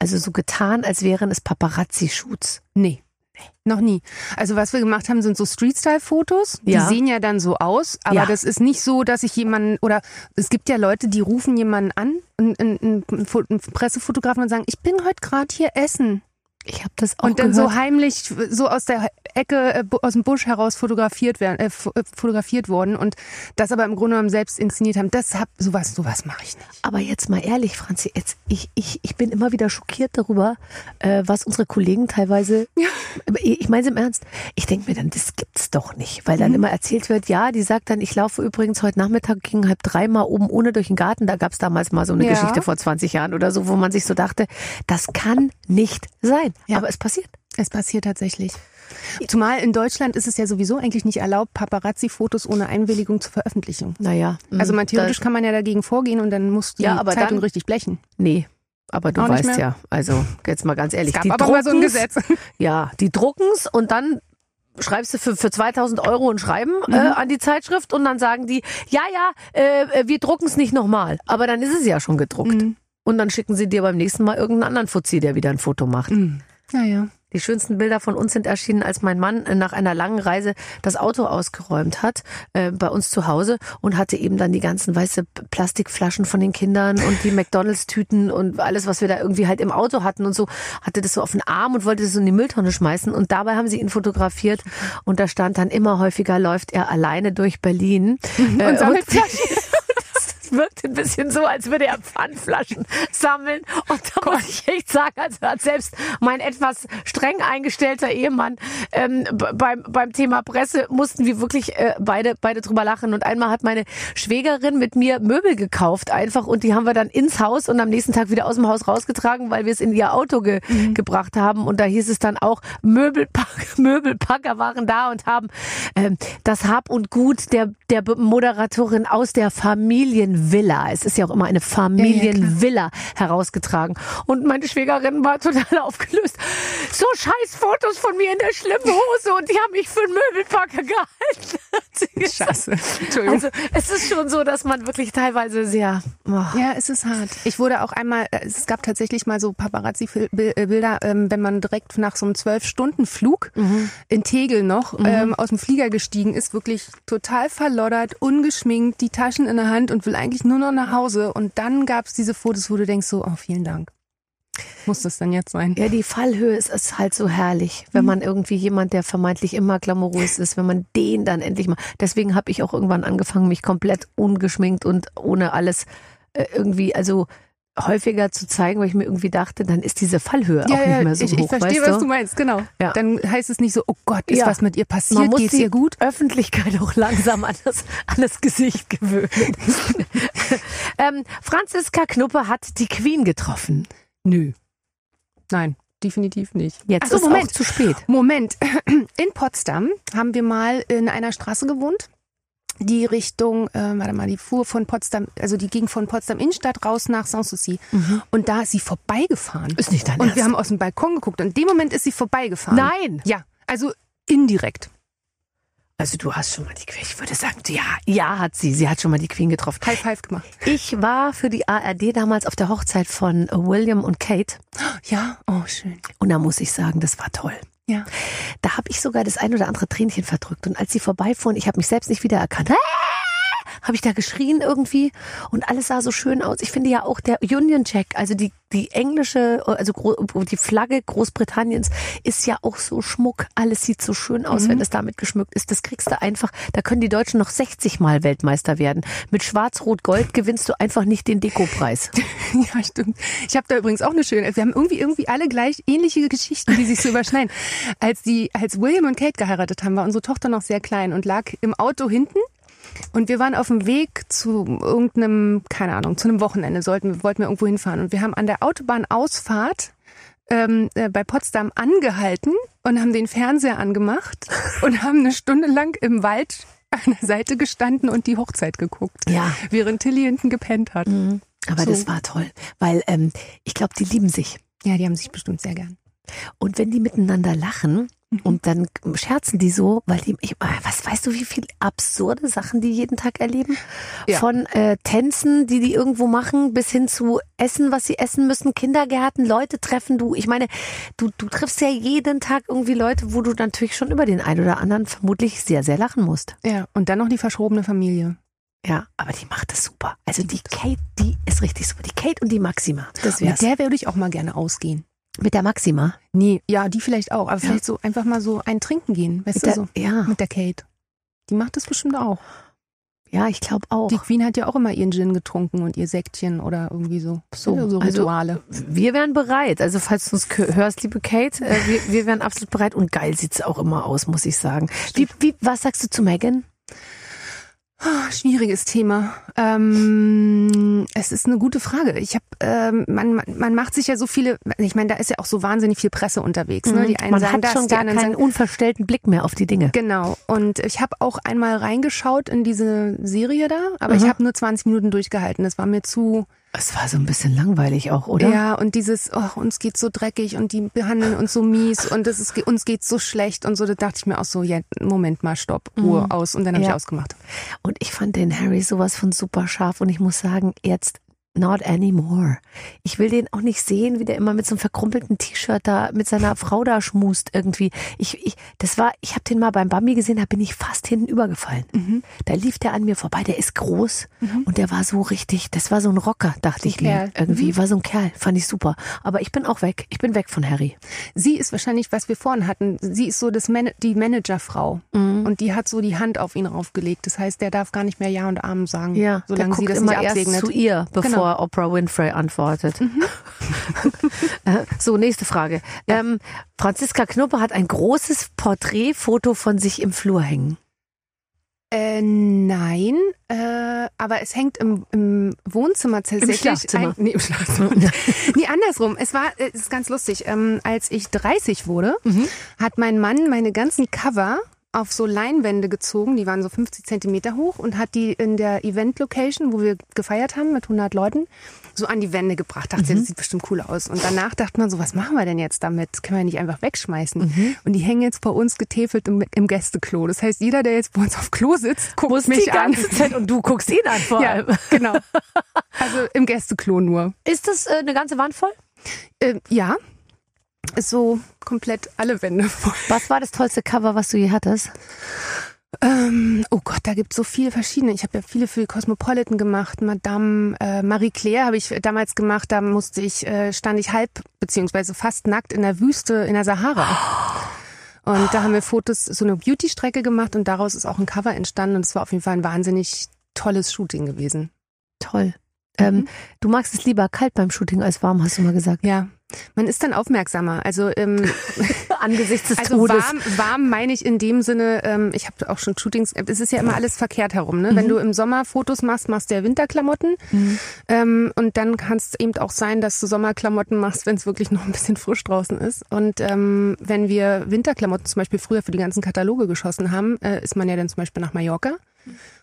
Also so getan, als wären es Paparazzi-Shoots. Nee. Noch nie. Also was wir gemacht haben, sind so Street-Style-Fotos. Die Ja. sehen ja dann so aus, aber Ja. das ist nicht so, dass ich jemanden oder es gibt ja Leute, die rufen jemanden an, einen, einen, einen Pressefotografen und sagen, ich bin heute gerade hier essen. Ich habe das auch Und dann gehört. so heimlich so aus der Ecke, äh, aus dem Busch heraus fotografiert werden, äh, äh, fotografiert worden und das aber im Grunde genommen selbst inszeniert haben. Das hab, sowas, sowas mache ich nicht. Aber jetzt mal ehrlich, Franzi, jetzt, ich, ich, ich bin immer wieder schockiert darüber, äh, was unsere Kollegen teilweise. Ich ich meine es im Ernst. Ich denke mir dann, das gibt's doch nicht, weil dann Mhm. immer erzählt wird, ja, die sagt dann, ich laufe übrigens heute Nachmittag gegen halb dreimal oben ohne durch den Garten. Da gab's damals mal so eine Ja. Geschichte vor 20 Jahren oder so, wo man sich so dachte, das kann nicht sein. Ja. Aber es passiert. Es passiert tatsächlich. Zumal in Deutschland ist es ja sowieso eigentlich nicht erlaubt, Paparazzi-Fotos ohne Einwilligung zur Veröffentlichung. Naja. Also mm, man theoretisch kann man ja dagegen vorgehen und dann muss die Ja, aber Zeitung dann- richtig blechen. Nee. Aber du Auch weißt ja, also jetzt mal ganz ehrlich, Es gab die aber mal so ein Gesetz. Ja, die drucken's und dann schreibst du für, für 2000 Euro ein Schreiben äh, Mhm. an die Zeitschrift und dann sagen die, ja, ja, äh, äh, wir drucken's nicht nochmal. Aber dann ist es ja schon gedruckt. Mhm. Und dann schicken sie dir beim nächsten Mal irgendeinen anderen Fuzzi, der wieder ein Foto macht. Naja. Die schönsten Bilder von uns sind erschienen, als mein Mann äh, nach einer langen Reise das Auto ausgeräumt hat, äh, bei uns zu Hause und hatte eben dann die ganzen weiße Plastikflaschen von den Kindern und die McDonalds-Tüten und alles, was wir da irgendwie halt im Auto hatten und so, hatte das so auf den Arm und wollte das so in die Mülltonne schmeißen und dabei haben sie ihn fotografiert und da stand dann immer häufiger läuft er alleine durch Berlin äh, Und sammelt Flaschen. wirkt ein bisschen so, als würde er Pfandflaschen sammeln. Und da muss ich echt sagen, also hat selbst mein etwas streng eingestellter Ehemann ähm, beim, beim Thema Presse mussten wir wirklich äh, beide, beide drüber lachen. Und einmal hat meine Schwägerin mit mir Möbel gekauft einfach und die haben wir dann ins Haus und am nächsten Tag wieder aus dem Haus rausgetragen, weil wir es in ihr Auto ge gebracht haben. Und da hieß es dann auch, Möbelpack, Möbelpacker waren da und haben ähm, das Hab und Gut der, der Moderatorin aus der Familienvilla. Es ist ja auch immer eine Familienvilla herausgetragen. Und meine Schwägerin war total aufgelöst. So scheiß Fotos von mir in der schlimmen Hose und die haben mich für einen Möbelpacker gehalten. Scheiße. Entschuldigung. Also es ist schon so, dass man wirklich teilweise sehr. Oh. Ja, es ist hart. Ich wurde auch einmal, äh, es gab tatsächlich mal so Paparazzi-Bilder, ähm, wenn man direkt nach so einem Zwölf-Stunden-Flug in Tegel noch ähm, aus dem Flieger gestiegen ist, wirklich total verloddert, ungeschminkt, die Taschen in der Hand und will eigentlich nur noch nach Hause. Und dann gab es diese Fotos, wo du denkst so, oh, vielen Dank. Muss das denn jetzt sein? Ja, die Fallhöhe ist, ist halt so herrlich, wenn man irgendwie jemand, der vermeintlich immer glamourös ist, wenn man den dann endlich mal. Deswegen habe ich auch irgendwann angefangen, mich komplett ungeschminkt und ohne alles äh, irgendwie, also häufiger zu zeigen, weil ich mir irgendwie dachte, dann ist diese Fallhöhe auch nicht mehr so ich, hoch. ich verstehe, weißt was du meinst, genau. Ja. Dann heißt es nicht so, oh Gott, ist Ja. was mit ihr Man passiert, muss geht's ihr gut? Öffentlichkeit auch langsam an das, an das Gesicht gewöhnen. ähm, Franziska Knuppe hat die Queen getroffen. Nö. Nein, definitiv nicht. Jetzt so, ist Moment. auch zu spät. Moment. In Potsdam haben wir mal in einer Straße gewohnt. Die Richtung, äh, warte mal, die fuhr von Potsdam, also die ging von Potsdam Innenstadt raus nach Sanssouci. Und da ist sie vorbeigefahren. Mhm. Ist nicht dein Und Ernst. wir haben aus dem Balkon geguckt und in dem Moment ist sie vorbeigefahren. Nein. Ja, also indirekt. Also du hast schon mal die Queen. Ich würde sagen, ja, ja hat sie. Sie hat schon mal die Queen getroffen. High Five gemacht. Ich war für die ARD damals auf der Hochzeit von William und Kate. Ja, oh schön. Und da muss ich sagen, das war toll. Ja. Da habe ich sogar das ein oder andere Tränchen verdrückt. Und als sie vorbeifuhren, ich habe mich selbst nicht wiedererkannt. Habe ich da geschrien irgendwie und alles sah so schön aus. Ich finde ja auch der Union Jack, also die, die englische, also die Flagge Großbritanniens ist ja auch so Schmuck. Alles sieht so schön aus, wenn es damit geschmückt ist. Das kriegst du einfach, da können die Deutschen noch 60 Mal Weltmeister werden. Mit Schwarz-Rot-Gold gewinnst du einfach nicht den Dekopreis. Ja, stimmt. Ich habe da übrigens auch eine schöne. Wir haben irgendwie irgendwie alle gleich ähnliche Geschichten, die sich so überschneiden. Als die, als William und Kate geheiratet haben, war unsere Tochter noch sehr klein und lag im Auto hinten. Und wir waren auf dem Weg zu irgendeinem, keine Ahnung, zu einem Wochenende sollten, wollten wir irgendwo hinfahren. Und wir haben an der Autobahnausfahrt ähm, äh, bei Potsdam angehalten und haben den Fernseher angemacht und haben eine Stunde lang im Wald an der Seite gestanden und die Hochzeit geguckt. Ja. Während Tilly hinten gepennt hat. Aber So. das war toll, weil ähm, ich glaube, die lieben sich. Ja, die haben sich bestimmt sehr gern. Und wenn die miteinander lachen und dann scherzen die so, weil die, ich, ah, was weißt du, wie viel absurde Sachen die jeden Tag erleben? Ja. Von äh, Tänzen, die die irgendwo machen, bis hin zu Essen, was sie essen müssen, Kindergärten, Leute treffen. Du, ich meine, du, du triffst ja jeden Tag irgendwie Leute, wo du natürlich schon über den einen oder anderen vermutlich sehr, sehr lachen musst. Ja, und dann noch die verschrobene Familie. Ja, aber die macht das super. Also die Kate, die ist richtig super. Die Kate und die Maxima. Das wär's. Mit der würde ich auch mal gerne ausgehen. Mit der Maxima. Nee, ja, die vielleicht auch, aber vielleicht so einfach mal so ein Trinken gehen, weißt Mit du der, so. ja, Mit der Kate. Die macht das bestimmt auch. ja, ich glaube auch. Die Queen hat ja auch immer ihren Gin getrunken und ihr Säckchen oder irgendwie so. So, Ja, so also- Rituale. Wir wären bereit. Also falls du uns hörst, liebe Kate, äh, wir, wir wären absolut bereit. Und geil sieht's auch immer aus, muss ich sagen. Wie, wie, was sagst du zu Megan? Ah, Schwieriges Thema. Ähm, es ist eine gute Frage. Ich habe, ähm, man, man- macht sich ja so viele. Ich meine, da ist ja auch so wahnsinnig viel Presse unterwegs. Ne? Die einen Mhm. Man sagen hat das, schon gar keinen sagen unverstellten Blick mehr auf die Dinge. Genau. Und ich habe auch einmal reingeschaut in diese Serie da, aber ich Aha. habe nur 20 Minuten durchgehalten. Das war mir zu. Es war so ein bisschen langweilig auch, oder? Ja, und dieses, oh, uns geht's so dreckig und die behandeln uns so mies und das ist, uns geht's so schlecht und so. Da dachte ich mir auch so, ja, Moment mal, stopp, Ruhe aus. Und dann habe Mhm. Ja. ich ausgemacht. Und ich fand den Harry sowas von super scharf und ich muss sagen, jetzt not anymore. Ich will den auch nicht sehen, wie der immer mit so einem verkrumpelten T-Shirt da mit seiner Frau da schmust irgendwie. Ich, ich, das war, ich habe den mal beim Bambi gesehen, da bin ich fast hinten übergefallen. Mhm. Da lief der an mir vorbei, der ist groß und der war so richtig, das war so ein Rocker, dachte ich mir. Kerl. Irgendwie war so ein Kerl, fand ich super. Aber ich bin auch weg, ich bin weg von Harry. Sie ist wahrscheinlich, was wir vorhin hatten, sie ist so das Man die Managerfrau Mhm. und die hat so die Hand auf ihn raufgelegt. Das heißt, der darf gar nicht mehr Ja und Amen sagen, Ja, solange sie das immer nicht erst absegnet. zu ihr, bevor Genau. Oprah Winfrey antwortet. Äh, so, nächste Frage. Ähm, Franziska Knuppe hat ein großes Porträtfoto von sich im Flur hängen. Äh, nein, äh, aber es hängt im, im Wohnzimmer tatsächlich. Schlafzimmer. Ein, nee, im Schlafzimmer. nee, andersrum. Es war, äh, es ist ganz lustig. Ähm, als ich 30 wurde, Mhm. hat mein Mann meine ganzen Cover auf so Leinwände gezogen, die waren so 50 Zentimeter hoch und hat die in der Event-Location, wo wir gefeiert haben mit 100 Leuten, so an die Wände gebracht. Dachte, mhm. das sieht bestimmt cool aus. Und danach dachte man so, was machen wir denn jetzt damit? können wir nicht einfach wegschmeißen. Mhm. Und die hängen jetzt bei uns getäfelt im, im, Gästeklo. Das heißt, jeder, der jetzt bei uns auf Klo sitzt, guckt Muss mich die ganze an. Zeit und du guckst ihn an vor allem. Ja, genau. Also im Gästeklo nur. Ist das äh, eine ganze Wand voll? Äh, ja, ist so komplett alle Wände voll. Was war das tollste Cover, was du je hattest? Ähm, oh Gott, da gibt es so viele verschiedene. Ich habe ja viele für Cosmopolitan gemacht, Madame äh, Marie Claire habe ich damals gemacht. Da musste ich, äh, stand ich halb beziehungsweise fast nackt in der Wüste in der Sahara. Und da haben wir Fotos, so eine Beauty-Strecke gemacht und daraus ist auch ein Cover entstanden und es war auf jeden Fall ein wahnsinnig tolles Shooting gewesen. Toll. Ähm, mhm. du magst es lieber kalt beim Shooting als warm, hast du mal gesagt. Ja, man ist dann aufmerksamer. Also ähm, angesichts des also Todes. Warm, warm meine ich in dem Sinne, ähm, ich habe auch schon Shootings, es ist ja immer alles verkehrt herum. Ne? Mhm. Wenn du im Sommer Fotos machst, machst du ja Winterklamotten. Mhm. Ähm, und dann kann es eben auch sein, dass du Sommerklamotten machst, wenn es wirklich noch ein bisschen frisch draußen ist. Und ähm, wenn wir Winterklamotten zum Beispiel früher für die ganzen Kataloge geschossen haben, äh, ist man ja dann zum Beispiel nach Mallorca.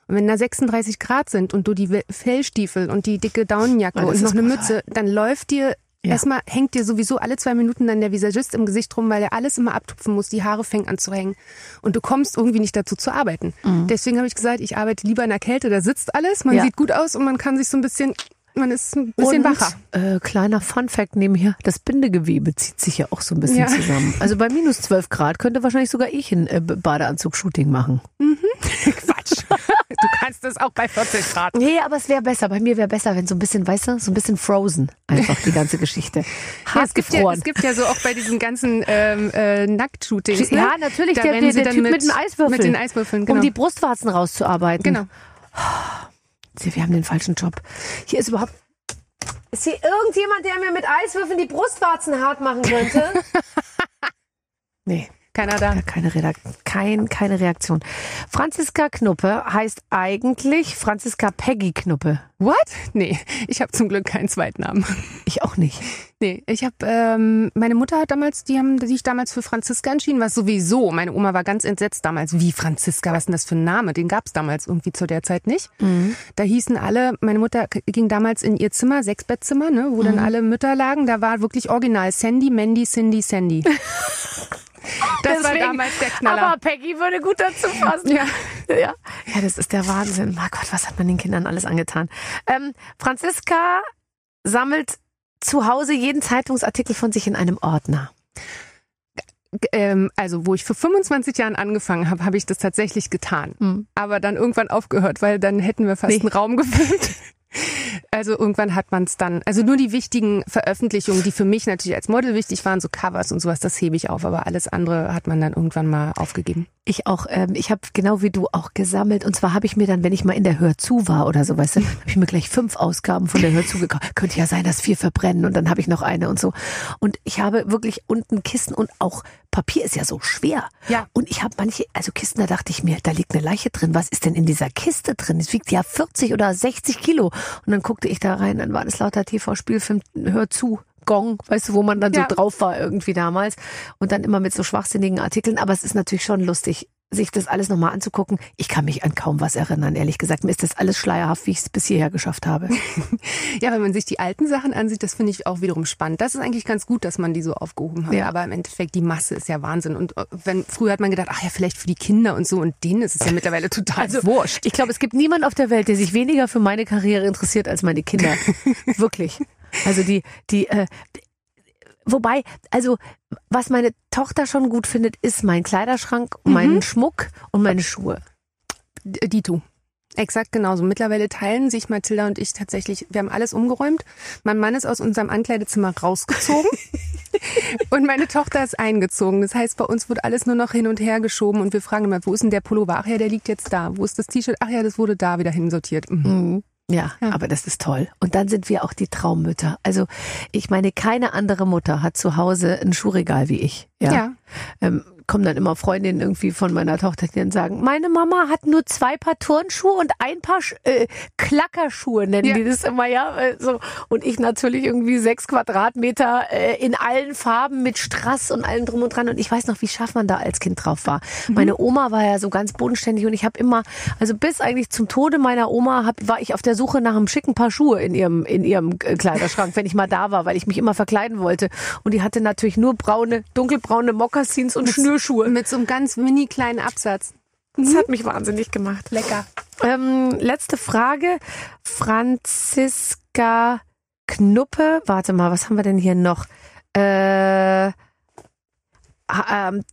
Und wenn da 36 Grad sind und du die Fellstiefel und die dicke Daunenjacke und noch eine Mütze, dann läuft dir ja. Erstmal hängt dir sowieso alle zwei Minuten dann der Visagist im Gesicht rum, weil er alles immer abtupfen muss, die Haare fängt an zu hängen. Und du kommst irgendwie nicht dazu zu arbeiten. Mhm. Deswegen habe ich gesagt, ich arbeite lieber in der Kälte, da sitzt alles, man ja. sieht gut aus und man kann sich so ein bisschen man ist ein bisschen und, wacher. Äh, kleiner Fun-Fact nebenher, das Bindegewebe zieht sich ja auch so ein bisschen ja. zusammen. Also bei minus 12 Grad könnte wahrscheinlich sogar ich ein äh, Badeanzug-Shooting machen. Mhm. Du kannst das auch bei 40 Grad. Nee, aber es wäre besser. Bei mir wäre besser, wenn so ein bisschen, weißt du, so ein bisschen frozen einfach die ganze Geschichte. ja, es, gibt ja, es gibt ja so auch bei diesen ganzen ähm, äh, Nacktshootings. Ne? Ja, natürlich, da der, der, der Typ mit, mit den Eiswürfeln. Mit den Eiswürfeln, genau. Um die Brustwarzen rauszuarbeiten. Genau. Wir haben den falschen Job. Hier ist überhaupt. Ist hier irgendjemand, der mir mit Eiswürfeln die Brustwarzen hart machen könnte? nee. Keiner da. Keine, Redakt kein, keine Reaktion. Franziska Knuppe heißt eigentlich Franziska Peggy Knuppe. What? Nee, ich habe zum Glück keinen Zweitnamen. Ich auch nicht. Nee, ich habe ähm, meine Mutter hat damals, die haben sich damals für Franziska entschieden, was sowieso. Meine Oma war ganz entsetzt damals. Wie Franziska? Was ist denn das für ein Name? Den gab es damals irgendwie zu der Zeit nicht. Mhm. Da hießen alle. Meine Mutter ging damals in ihr Zimmer, Sechsbettzimmer, ne, wo mhm. dann alle Mütter lagen. Da war wirklich original Sandy, Mandy, Cindy, Sandy. Das Deswegen, war damals der Knaller. Aber Peggy würde gut dazu passen. Ja. ja. Ja, das ist der Wahnsinn. Mein Gott, was hat man den Kindern alles angetan? Ähm, Franziska sammelt zu Hause jeden Zeitungsartikel von sich in einem Ordner. Ähm, also wo ich vor 25 Jahren angefangen habe, habe ich das tatsächlich getan. Mhm. Aber dann irgendwann aufgehört, weil dann hätten wir fast nee. einen Raum gefüllt. Also irgendwann hat man es dann, also nur die wichtigen Veröffentlichungen, die für mich natürlich als Model wichtig waren, so Covers und sowas, das hebe ich auf, aber alles andere hat man dann irgendwann mal aufgegeben. Ich auch, ähm, ich habe genau wie du auch gesammelt und zwar habe ich mir dann, wenn ich mal in der Hörzu war oder so, weißt du, habe ich mir gleich fünf Ausgaben von der Hörzu gekauft. Könnte ja sein, dass vier verbrennen und dann habe ich noch eine und so. Und ich habe wirklich unten Kissen und auch Papier ist ja so schwer. Ja. Und ich habe manche, also Kisten, da dachte ich mir, da liegt eine Leiche drin. Was ist denn in dieser Kiste drin? Es wiegt ja 40 oder 60 Kilo. Und dann guckte ich da rein, dann war das lauter TV-Spielfilm, hör zu. Gong, weißt du, wo man dann ja. so drauf war irgendwie damals. Und dann immer mit so schwachsinnigen Artikeln. Aber es ist natürlich schon lustig, sich das alles nochmal anzugucken. Ich kann mich an kaum was erinnern, ehrlich gesagt. Mir ist das alles schleierhaft, wie ich es bis hierher geschafft habe. ja, wenn man sich die alten Sachen ansieht, das finde ich auch wiederum spannend. Das ist eigentlich ganz gut, dass man die so aufgehoben hat. Ja. Aber im Endeffekt, die Masse ist ja Wahnsinn. Und äh, wenn früher hat man gedacht, ach ja, vielleicht für die Kinder und so. Und denen ist es ja mittlerweile total also, wurscht. Ich glaube, es gibt niemand auf der Welt, der sich weniger für meine Karriere interessiert als meine Kinder. Wirklich. Also die, die, äh, Wobei, also was meine Tochter schon gut findet, ist mein Kleiderschrank, mhm. meinen Schmuck und meine Schuhe. Dito. Exakt genauso. Mittlerweile teilen sich Mathilda und ich tatsächlich, wir haben alles umgeräumt. Mein Mann ist aus unserem Ankleidezimmer rausgezogen und meine Tochter ist eingezogen. Das heißt, bei uns wird alles nur noch hin und her geschoben und wir fragen immer, wo ist denn der Pullover? Ach ja, der liegt jetzt da. Wo ist das T-Shirt? Ach ja, das wurde da wieder hinsortiert. Mhm. Mhm. Ja, ja, aber das ist toll. Und dann sind wir auch die Traummütter. Also ich meine, keine andere Mutter hat zu Hause ein Schuhregal wie ich. Ja. ja. Ähm, kommen dann immer Freundinnen irgendwie von meiner Tochter, die dann sagen, meine Mama hat nur zwei Paar Turnschuhe und ein Paar Sch äh, Klackerschuhe, nennen Ja. die das immer, ja. So. Und ich natürlich irgendwie sechs Quadratmeter äh, in allen Farben mit Strass und allem drum und dran. Und ich weiß noch, wie scharf man da als Kind drauf war. Meine Oma war ja so ganz bodenständig und ich habe immer, also bis eigentlich zum Tode meiner Oma hab, war ich auf der Suche nach einem schicken Paar Schuhe in ihrem, in ihrem äh, Kleiderschrank, wenn ich mal da war, weil ich mich immer verkleiden wollte. Und die hatte natürlich nur braune, dunkelbraune Mokassins und Schnürschuhe. Mit so einem ganz mini kleinen Absatz. Das hat mich wahnsinnig gemacht. Lecker. Ähm, letzte Frage. Franziska Knuppe. Warte mal, was haben wir denn hier noch? Äh, ähm,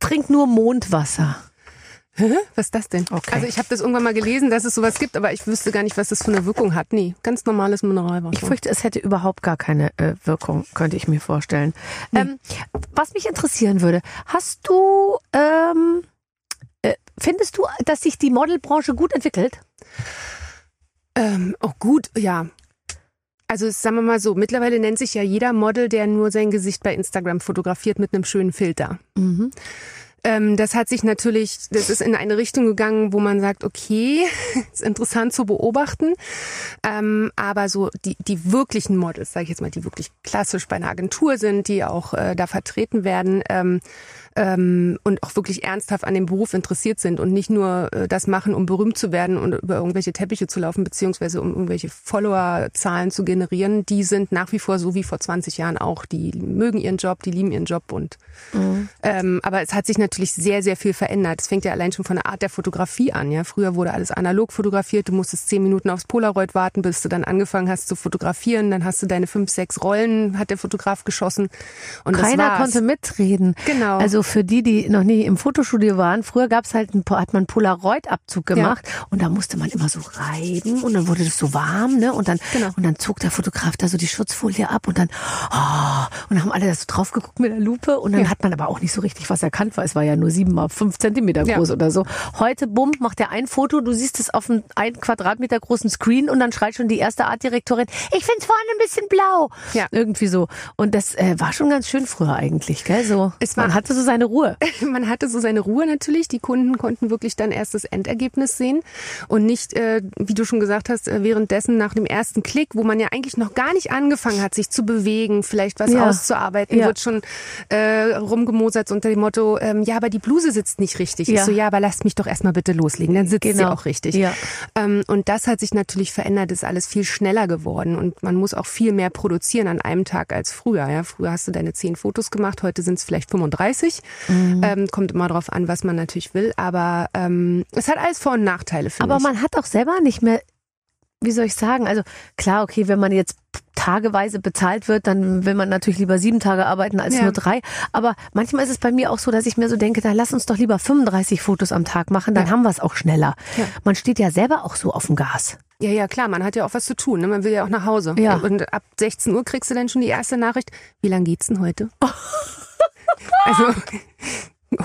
trink nur Mondwasser. Was ist das denn? Okay. Also ich habe das irgendwann mal gelesen, dass es sowas gibt, aber ich wüsste gar nicht, was das für eine Wirkung hat. Nee, ganz normales Mineralwasser. Ich fürchte, es hätte überhaupt gar keine äh, Wirkung, könnte ich mir vorstellen. Ähm, was mich interessieren würde, hast du, ähm, äh, findest du, dass sich die Modelbranche gut entwickelt? Ähm, oh gut, ja. Also sagen wir mal so, mittlerweile nennt sich ja jeder Model, der nur sein Gesicht bei Instagram fotografiert mit einem schönen Filter. Mhm. Ähm, das hat sich natürlich, das ist in eine Richtung gegangen, wo man sagt, okay, ist interessant zu beobachten. Ähm, aber so die, die wirklichen Models, sage ich jetzt mal, die wirklich klassisch bei einer Agentur sind, die auch äh, da vertreten werden ähm, ähm, und auch wirklich ernsthaft an dem Beruf interessiert sind und nicht nur äh, das machen, um berühmt zu werden und über irgendwelche Teppiche zu laufen, beziehungsweise um irgendwelche Followerzahlen zu generieren, die sind nach wie vor so wie vor 20 Jahren auch. Die mögen ihren Job, die lieben ihren Job und ähm, aber es hat sich natürlich sehr, sehr viel verändert. Es fängt ja allein schon von der Art der Fotografie an. Ja, früher wurde alles analog fotografiert. Du musstest zehn Minuten aufs Polaroid warten, bis du dann angefangen hast zu fotografieren. Dann hast du deine fünf, sechs Rollen, hat der Fotograf geschossen. Und Keiner das konnte mitreden. Genau. Also für die, die noch nie im Fotostudio waren, früher gab's halt ein, hat man einen Polaroid-Abzug gemacht und da musste man immer so reiben und dann wurde das so warm, ne? Und dann Genau. und dann zog der Fotograf da so die Schutzfolie ab und dann oh, und dann haben alle da so drauf geguckt mit der Lupe und dann Ja. hat man aber auch nicht so richtig was erkannt, weil es war ja nur sieben mal fünf Zentimeter Ja. groß oder so. Heute, bumm, macht er ein Foto, du siehst es auf einem ein Quadratmeter großen Screen und dann schreit schon die erste Artdirektorin, ich find's vorne ein bisschen blau. Ja. Irgendwie so. Und das äh, war schon ganz schön früher eigentlich, gell? So, Es war- man hatte so seine Ruhe. man hatte so seine Ruhe natürlich. Die Kunden konnten wirklich dann erst das Endergebnis sehen und nicht, äh, wie du schon gesagt hast, äh, währenddessen nach dem ersten Klick, wo man ja eigentlich noch gar nicht angefangen hat, sich zu bewegen, vielleicht was Ja. auszuarbeiten, Ja. wird schon äh, rumgemosert unter dem Motto, ähm, ja, aber die Bluse sitzt nicht richtig. Ja. Ich so, ja, aber lasst mich doch erstmal bitte loslegen, dann sitzt sie Genau. auch richtig. Ja. Ähm, und das hat sich natürlich verändert, ist alles viel schneller geworden und man muss auch viel mehr produzieren an einem Tag als früher. Ja, früher hast du deine zehn Fotos gemacht, heute sind es vielleicht 35. Mhm. Ähm, kommt immer drauf an, was man natürlich will, aber ähm, es hat alles Vor- und Nachteile, finde Aber ich. man hat auch selber nicht mehr, wie soll ich sagen, also klar, okay, wenn man jetzt tageweise bezahlt wird, dann will man natürlich lieber sieben Tage arbeiten als Ja. nur drei. Aber manchmal ist es bei mir auch so, dass ich mir so denke, da lass uns doch lieber 35 Fotos am Tag machen, dann Ja. haben wir es auch schneller. Ja. Man steht ja selber auch so auf dem Gas. Ja, ja, klar, man hat ja auch was zu tun. Ne? Man will ja auch nach Hause. Ja. Und ab 16 Uhr kriegst du dann schon die erste Nachricht. Wie lang geht's denn heute? also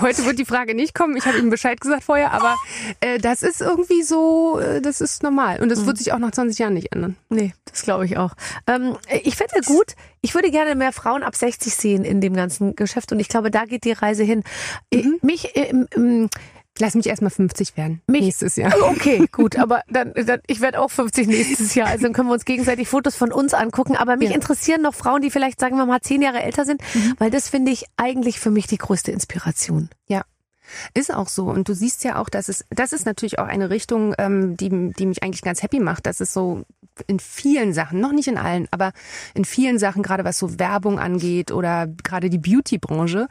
heute wird die Frage nicht kommen. Ich habe ihm Bescheid gesagt vorher, aber äh, das ist irgendwie so, äh, das ist normal. Und das wird sich auch nach 20 Jahren nicht ändern. Nee, das glaube ich auch. Ähm, ich finde gut, ich würde gerne mehr Frauen ab 60 sehen in dem ganzen Geschäft und ich glaube, da geht die Reise hin. Ich- Mich, ähm, ähm, Lass mich erstmal 50 werden. Mich- nächstes Jahr. Okay, gut, aber dann, dann ich werde auch 50 nächstes Jahr, also dann können wir uns gegenseitig Fotos von uns angucken. Aber mich Ja. interessieren noch Frauen, die vielleicht, sagen wir mal, zehn Jahre älter sind, weil das finde ich eigentlich für mich die größte Inspiration. Ja. Ist auch so. Und du siehst ja auch, dass es, das ist natürlich auch eine Richtung, ähm, die, die mich eigentlich ganz happy macht, dass es so in vielen Sachen, noch nicht in allen, aber in vielen Sachen, gerade was so Werbung angeht oder gerade die Beauty-Branche,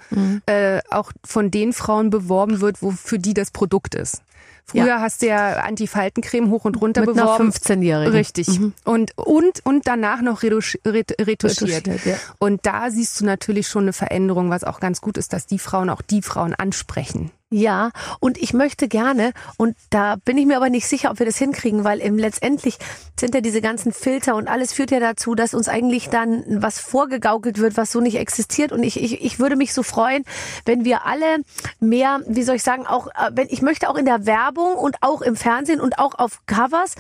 äh, auch von den Frauen beworben wird, wo für die das Produkt ist. Früher Ja. hast du ja Anti-Faltencreme hoch und runter Mit beworben. 15-Jährigen. Richtig. Und, und, und danach noch retusch, ret, retuschiert. Retuschiert, ja. Und da siehst du natürlich schon eine Veränderung, was auch ganz gut ist, dass die Frauen auch die Frauen ansprechen. Ja, und ich möchte gerne, und da bin ich mir aber nicht sicher, ob wir das hinkriegen, weil im letztendlich sind ja diese ganzen Filter und alles führt ja dazu, dass uns eigentlich dann was vorgegaukelt wird, was so nicht existiert. Und ich, ich, ich würde mich so freuen, wenn wir alle mehr, wie soll ich sagen, auch, äh, wenn ich möchte auch in der Werbung und auch im Fernsehen und auch auf Covers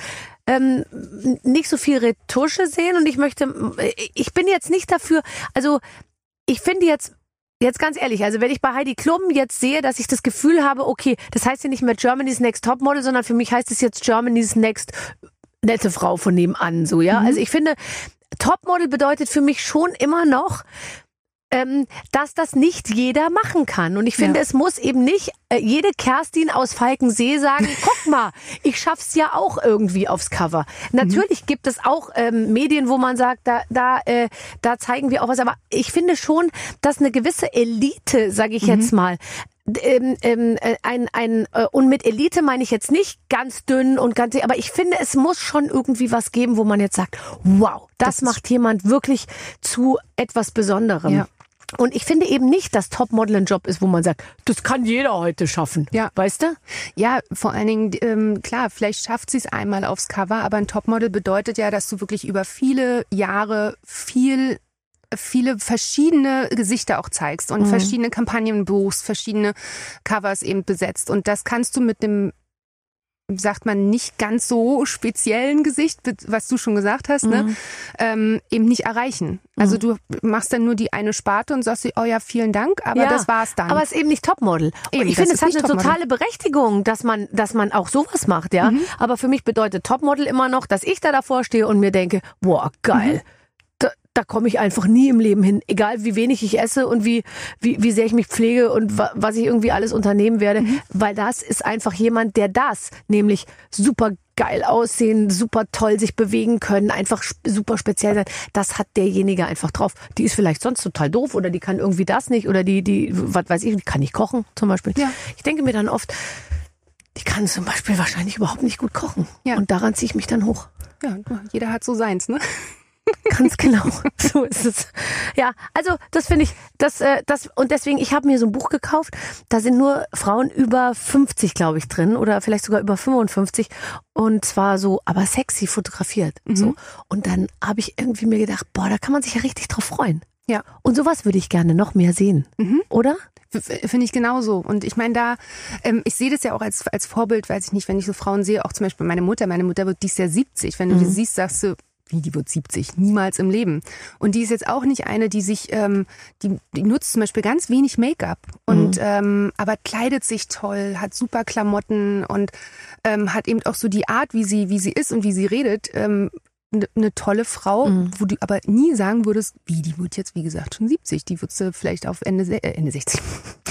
ähm, nicht so viel Retusche sehen. Und ich möchte, ich bin jetzt nicht dafür, also ich finde jetzt Jetzt ganz ehrlich, also wenn ich bei Heidi Klum jetzt sehe, dass ich das Gefühl habe, okay, das heißt ja nicht mehr Germany's Next Topmodel, sondern für mich heißt es jetzt Germany's Next nette Frau von nebenan, so, ja. Mhm. Also ich finde, Topmodel bedeutet für mich schon immer noch, ähm, dass das nicht jeder machen kann. Und ich finde, ja. es muss eben nicht äh, jede Kerstin aus Falkensee sagen, guck mal, ich schaff's ja auch irgendwie aufs Cover. Natürlich mhm. gibt es auch ähm, Medien, wo man sagt, da, da, äh, da zeigen wir auch was. Aber ich finde schon, dass eine gewisse Elite, sage ich mhm. jetzt mal, ähm, ähm, äh, ein, ein, äh, und mit Elite meine ich jetzt nicht ganz dünn und ganz, aber ich finde, es muss schon irgendwie was geben, wo man jetzt sagt, wow, das, das macht jemand wirklich zu etwas Besonderem. Ja. Und ich finde eben nicht, dass Topmodel ein Job ist, wo man sagt, das kann jeder heute schaffen. Ja. Weißt du? Ja, vor allen Dingen, ähm, klar, vielleicht schafft sie es einmal aufs Cover, aber ein Topmodel bedeutet ja, dass du wirklich über viele Jahre viel viele verschiedene Gesichter auch zeigst und mhm. verschiedene Kampagnen buchst, verschiedene Covers eben besetzt. Und das kannst du mit dem sagt man, nicht ganz so speziellen Gesicht, was du schon gesagt hast, ne, mhm. ne, ähm, eben nicht erreichen. Also mhm. du machst dann nur die eine Sparte und sagst, oh ja, vielen Dank, aber ja, das war's dann. Aber es ist eben nicht Topmodel. Eben, ich finde, es hat eine Topmodel. totale Berechtigung, dass man, dass man auch sowas macht, ja. Mhm. Aber für mich bedeutet Topmodel immer noch, dass ich da davor stehe und mir denke, boah, geil. Da komme ich einfach nie im Leben hin. Egal wie wenig ich esse und wie, wie, wie sehr ich mich pflege und wa was ich irgendwie alles unternehmen werde. Mhm. Weil das ist einfach jemand, der das, nämlich super geil aussehen, super toll sich bewegen können, einfach super speziell sein. Das hat derjenige einfach drauf. Die ist vielleicht sonst total doof oder die kann irgendwie das nicht oder die, die, was weiß ich, die kann nicht kochen zum Beispiel. Ja. Ich denke mir dann oft, die kann zum Beispiel wahrscheinlich überhaupt nicht gut kochen. Ja. Und daran ziehe ich mich dann hoch. Ja, jeder hat so seins, ne? Ganz genau, so ist es. Ja, also das finde ich, das, äh, das und deswegen, ich habe mir so ein Buch gekauft. Da sind nur Frauen über 50, glaube ich, drin oder vielleicht sogar über 55 und zwar so, aber sexy fotografiert. Mhm. So und dann habe ich irgendwie mir gedacht, boah, da kann man sich ja richtig drauf freuen. Ja. Und sowas würde ich gerne noch mehr sehen, mhm. oder? Finde ich genauso. Und ich meine, da, ähm, ich sehe das ja auch als, als Vorbild, weiß ich nicht, wenn ich so Frauen sehe, auch zum Beispiel meine Mutter, meine Mutter wird dies Jahr 70. Wenn du mhm. die siehst, sagst du, wie, die wird 70, niemals im Leben. Und die ist jetzt auch nicht eine, die sich, ähm, die, die nutzt zum Beispiel ganz wenig Make-up und mhm. ähm, aber kleidet sich toll, hat super Klamotten und ähm, hat eben auch so die Art, wie sie, wie sie ist und wie sie redet, ähm, eine ne tolle Frau, mhm. wo du aber nie sagen würdest, wie, die wird jetzt, wie gesagt, schon 70. Die würdest du vielleicht auf Ende, äh, Ende 60,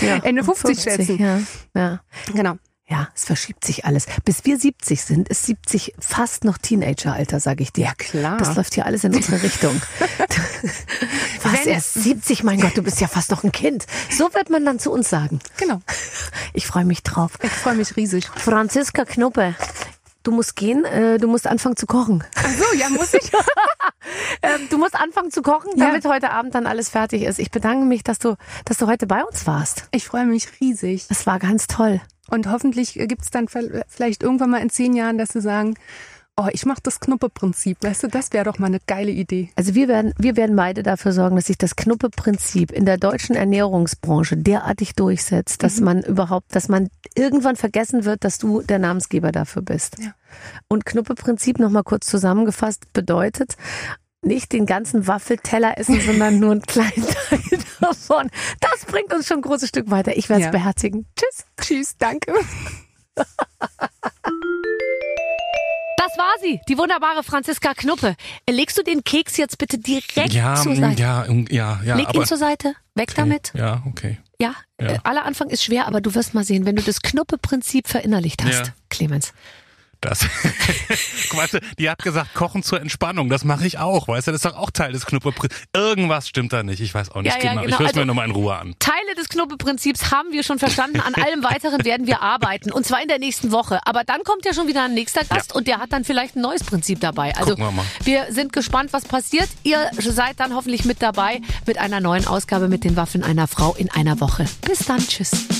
ja, Ende 50, 50 schätzen. Ja. ja. Genau. Ja, es verschiebt sich alles. Bis wir 70 sind, ist 70 fast noch Teenageralter, sage ich dir. Ja, klar. Das läuft hier alles in unsere Richtung. Was, erst 70? Mein Gott, du bist ja fast noch ein Kind. So wird man dann zu uns sagen. Genau. Ich freue mich drauf. Ich freue mich riesig. Franziska Knuppe, du musst gehen, äh, du musst anfangen zu kochen. Ach so, ja, muss ich. ähm, du musst anfangen zu kochen, damit ja. heute Abend dann alles fertig ist. Ich bedanke mich, dass du, dass du heute bei uns warst. Ich freue mich riesig. Es war ganz toll. Und hoffentlich gibt es dann vielleicht irgendwann mal in zehn Jahren, dass sie sagen, oh, ich mache das Knuppe-Prinzip. Weißt du, das wäre doch mal eine geile Idee. Also wir werden, wir werden beide dafür sorgen, dass sich das Knuppe-Prinzip in der deutschen Ernährungsbranche derartig durchsetzt, dass mhm. man überhaupt, dass man irgendwann vergessen wird, dass du der Namensgeber dafür bist. Ja. Und Knuppe-Prinzip nochmal kurz zusammengefasst bedeutet, nicht den ganzen Waffelteller essen, sondern nur einen kleinen Teil davon. Das bringt uns schon ein großes Stück weiter. Ich werde es ja. beherzigen. Tschüss. Tschüss, danke. Das war sie, die wunderbare Franziska Knuppe. Legst du den Keks jetzt bitte direkt ja, zur Seite? Ja, ja, ja. Leg ihn zur Seite. Weg okay. damit. Ja, okay. Ja, ja. Äh, aller Anfang ist schwer, aber du wirst mal sehen, wenn du das Knuppe-Prinzip verinnerlicht hast, ja. Clemens, das. weißt du, die hat gesagt, Kochen zur Entspannung. Das mache ich auch. Weißt du, das ist doch auch Teil des Knuppeprinzips. Irgendwas stimmt da nicht. Ich weiß auch nicht. Ja, ja, genau. Ich höre es also, mir nochmal in Ruhe an. Teile des Knuppeprinzips haben wir schon verstanden. An allem weiteren werden wir arbeiten. Und zwar in der nächsten Woche. Aber dann kommt ja schon wieder ein nächster Gast ja. und der hat dann vielleicht ein neues Prinzip dabei. Also wir, wir sind gespannt, was passiert. Ihr seid dann hoffentlich mit dabei mit einer neuen Ausgabe mit den Waffen einer Frau in einer Woche. Bis dann. Tschüss.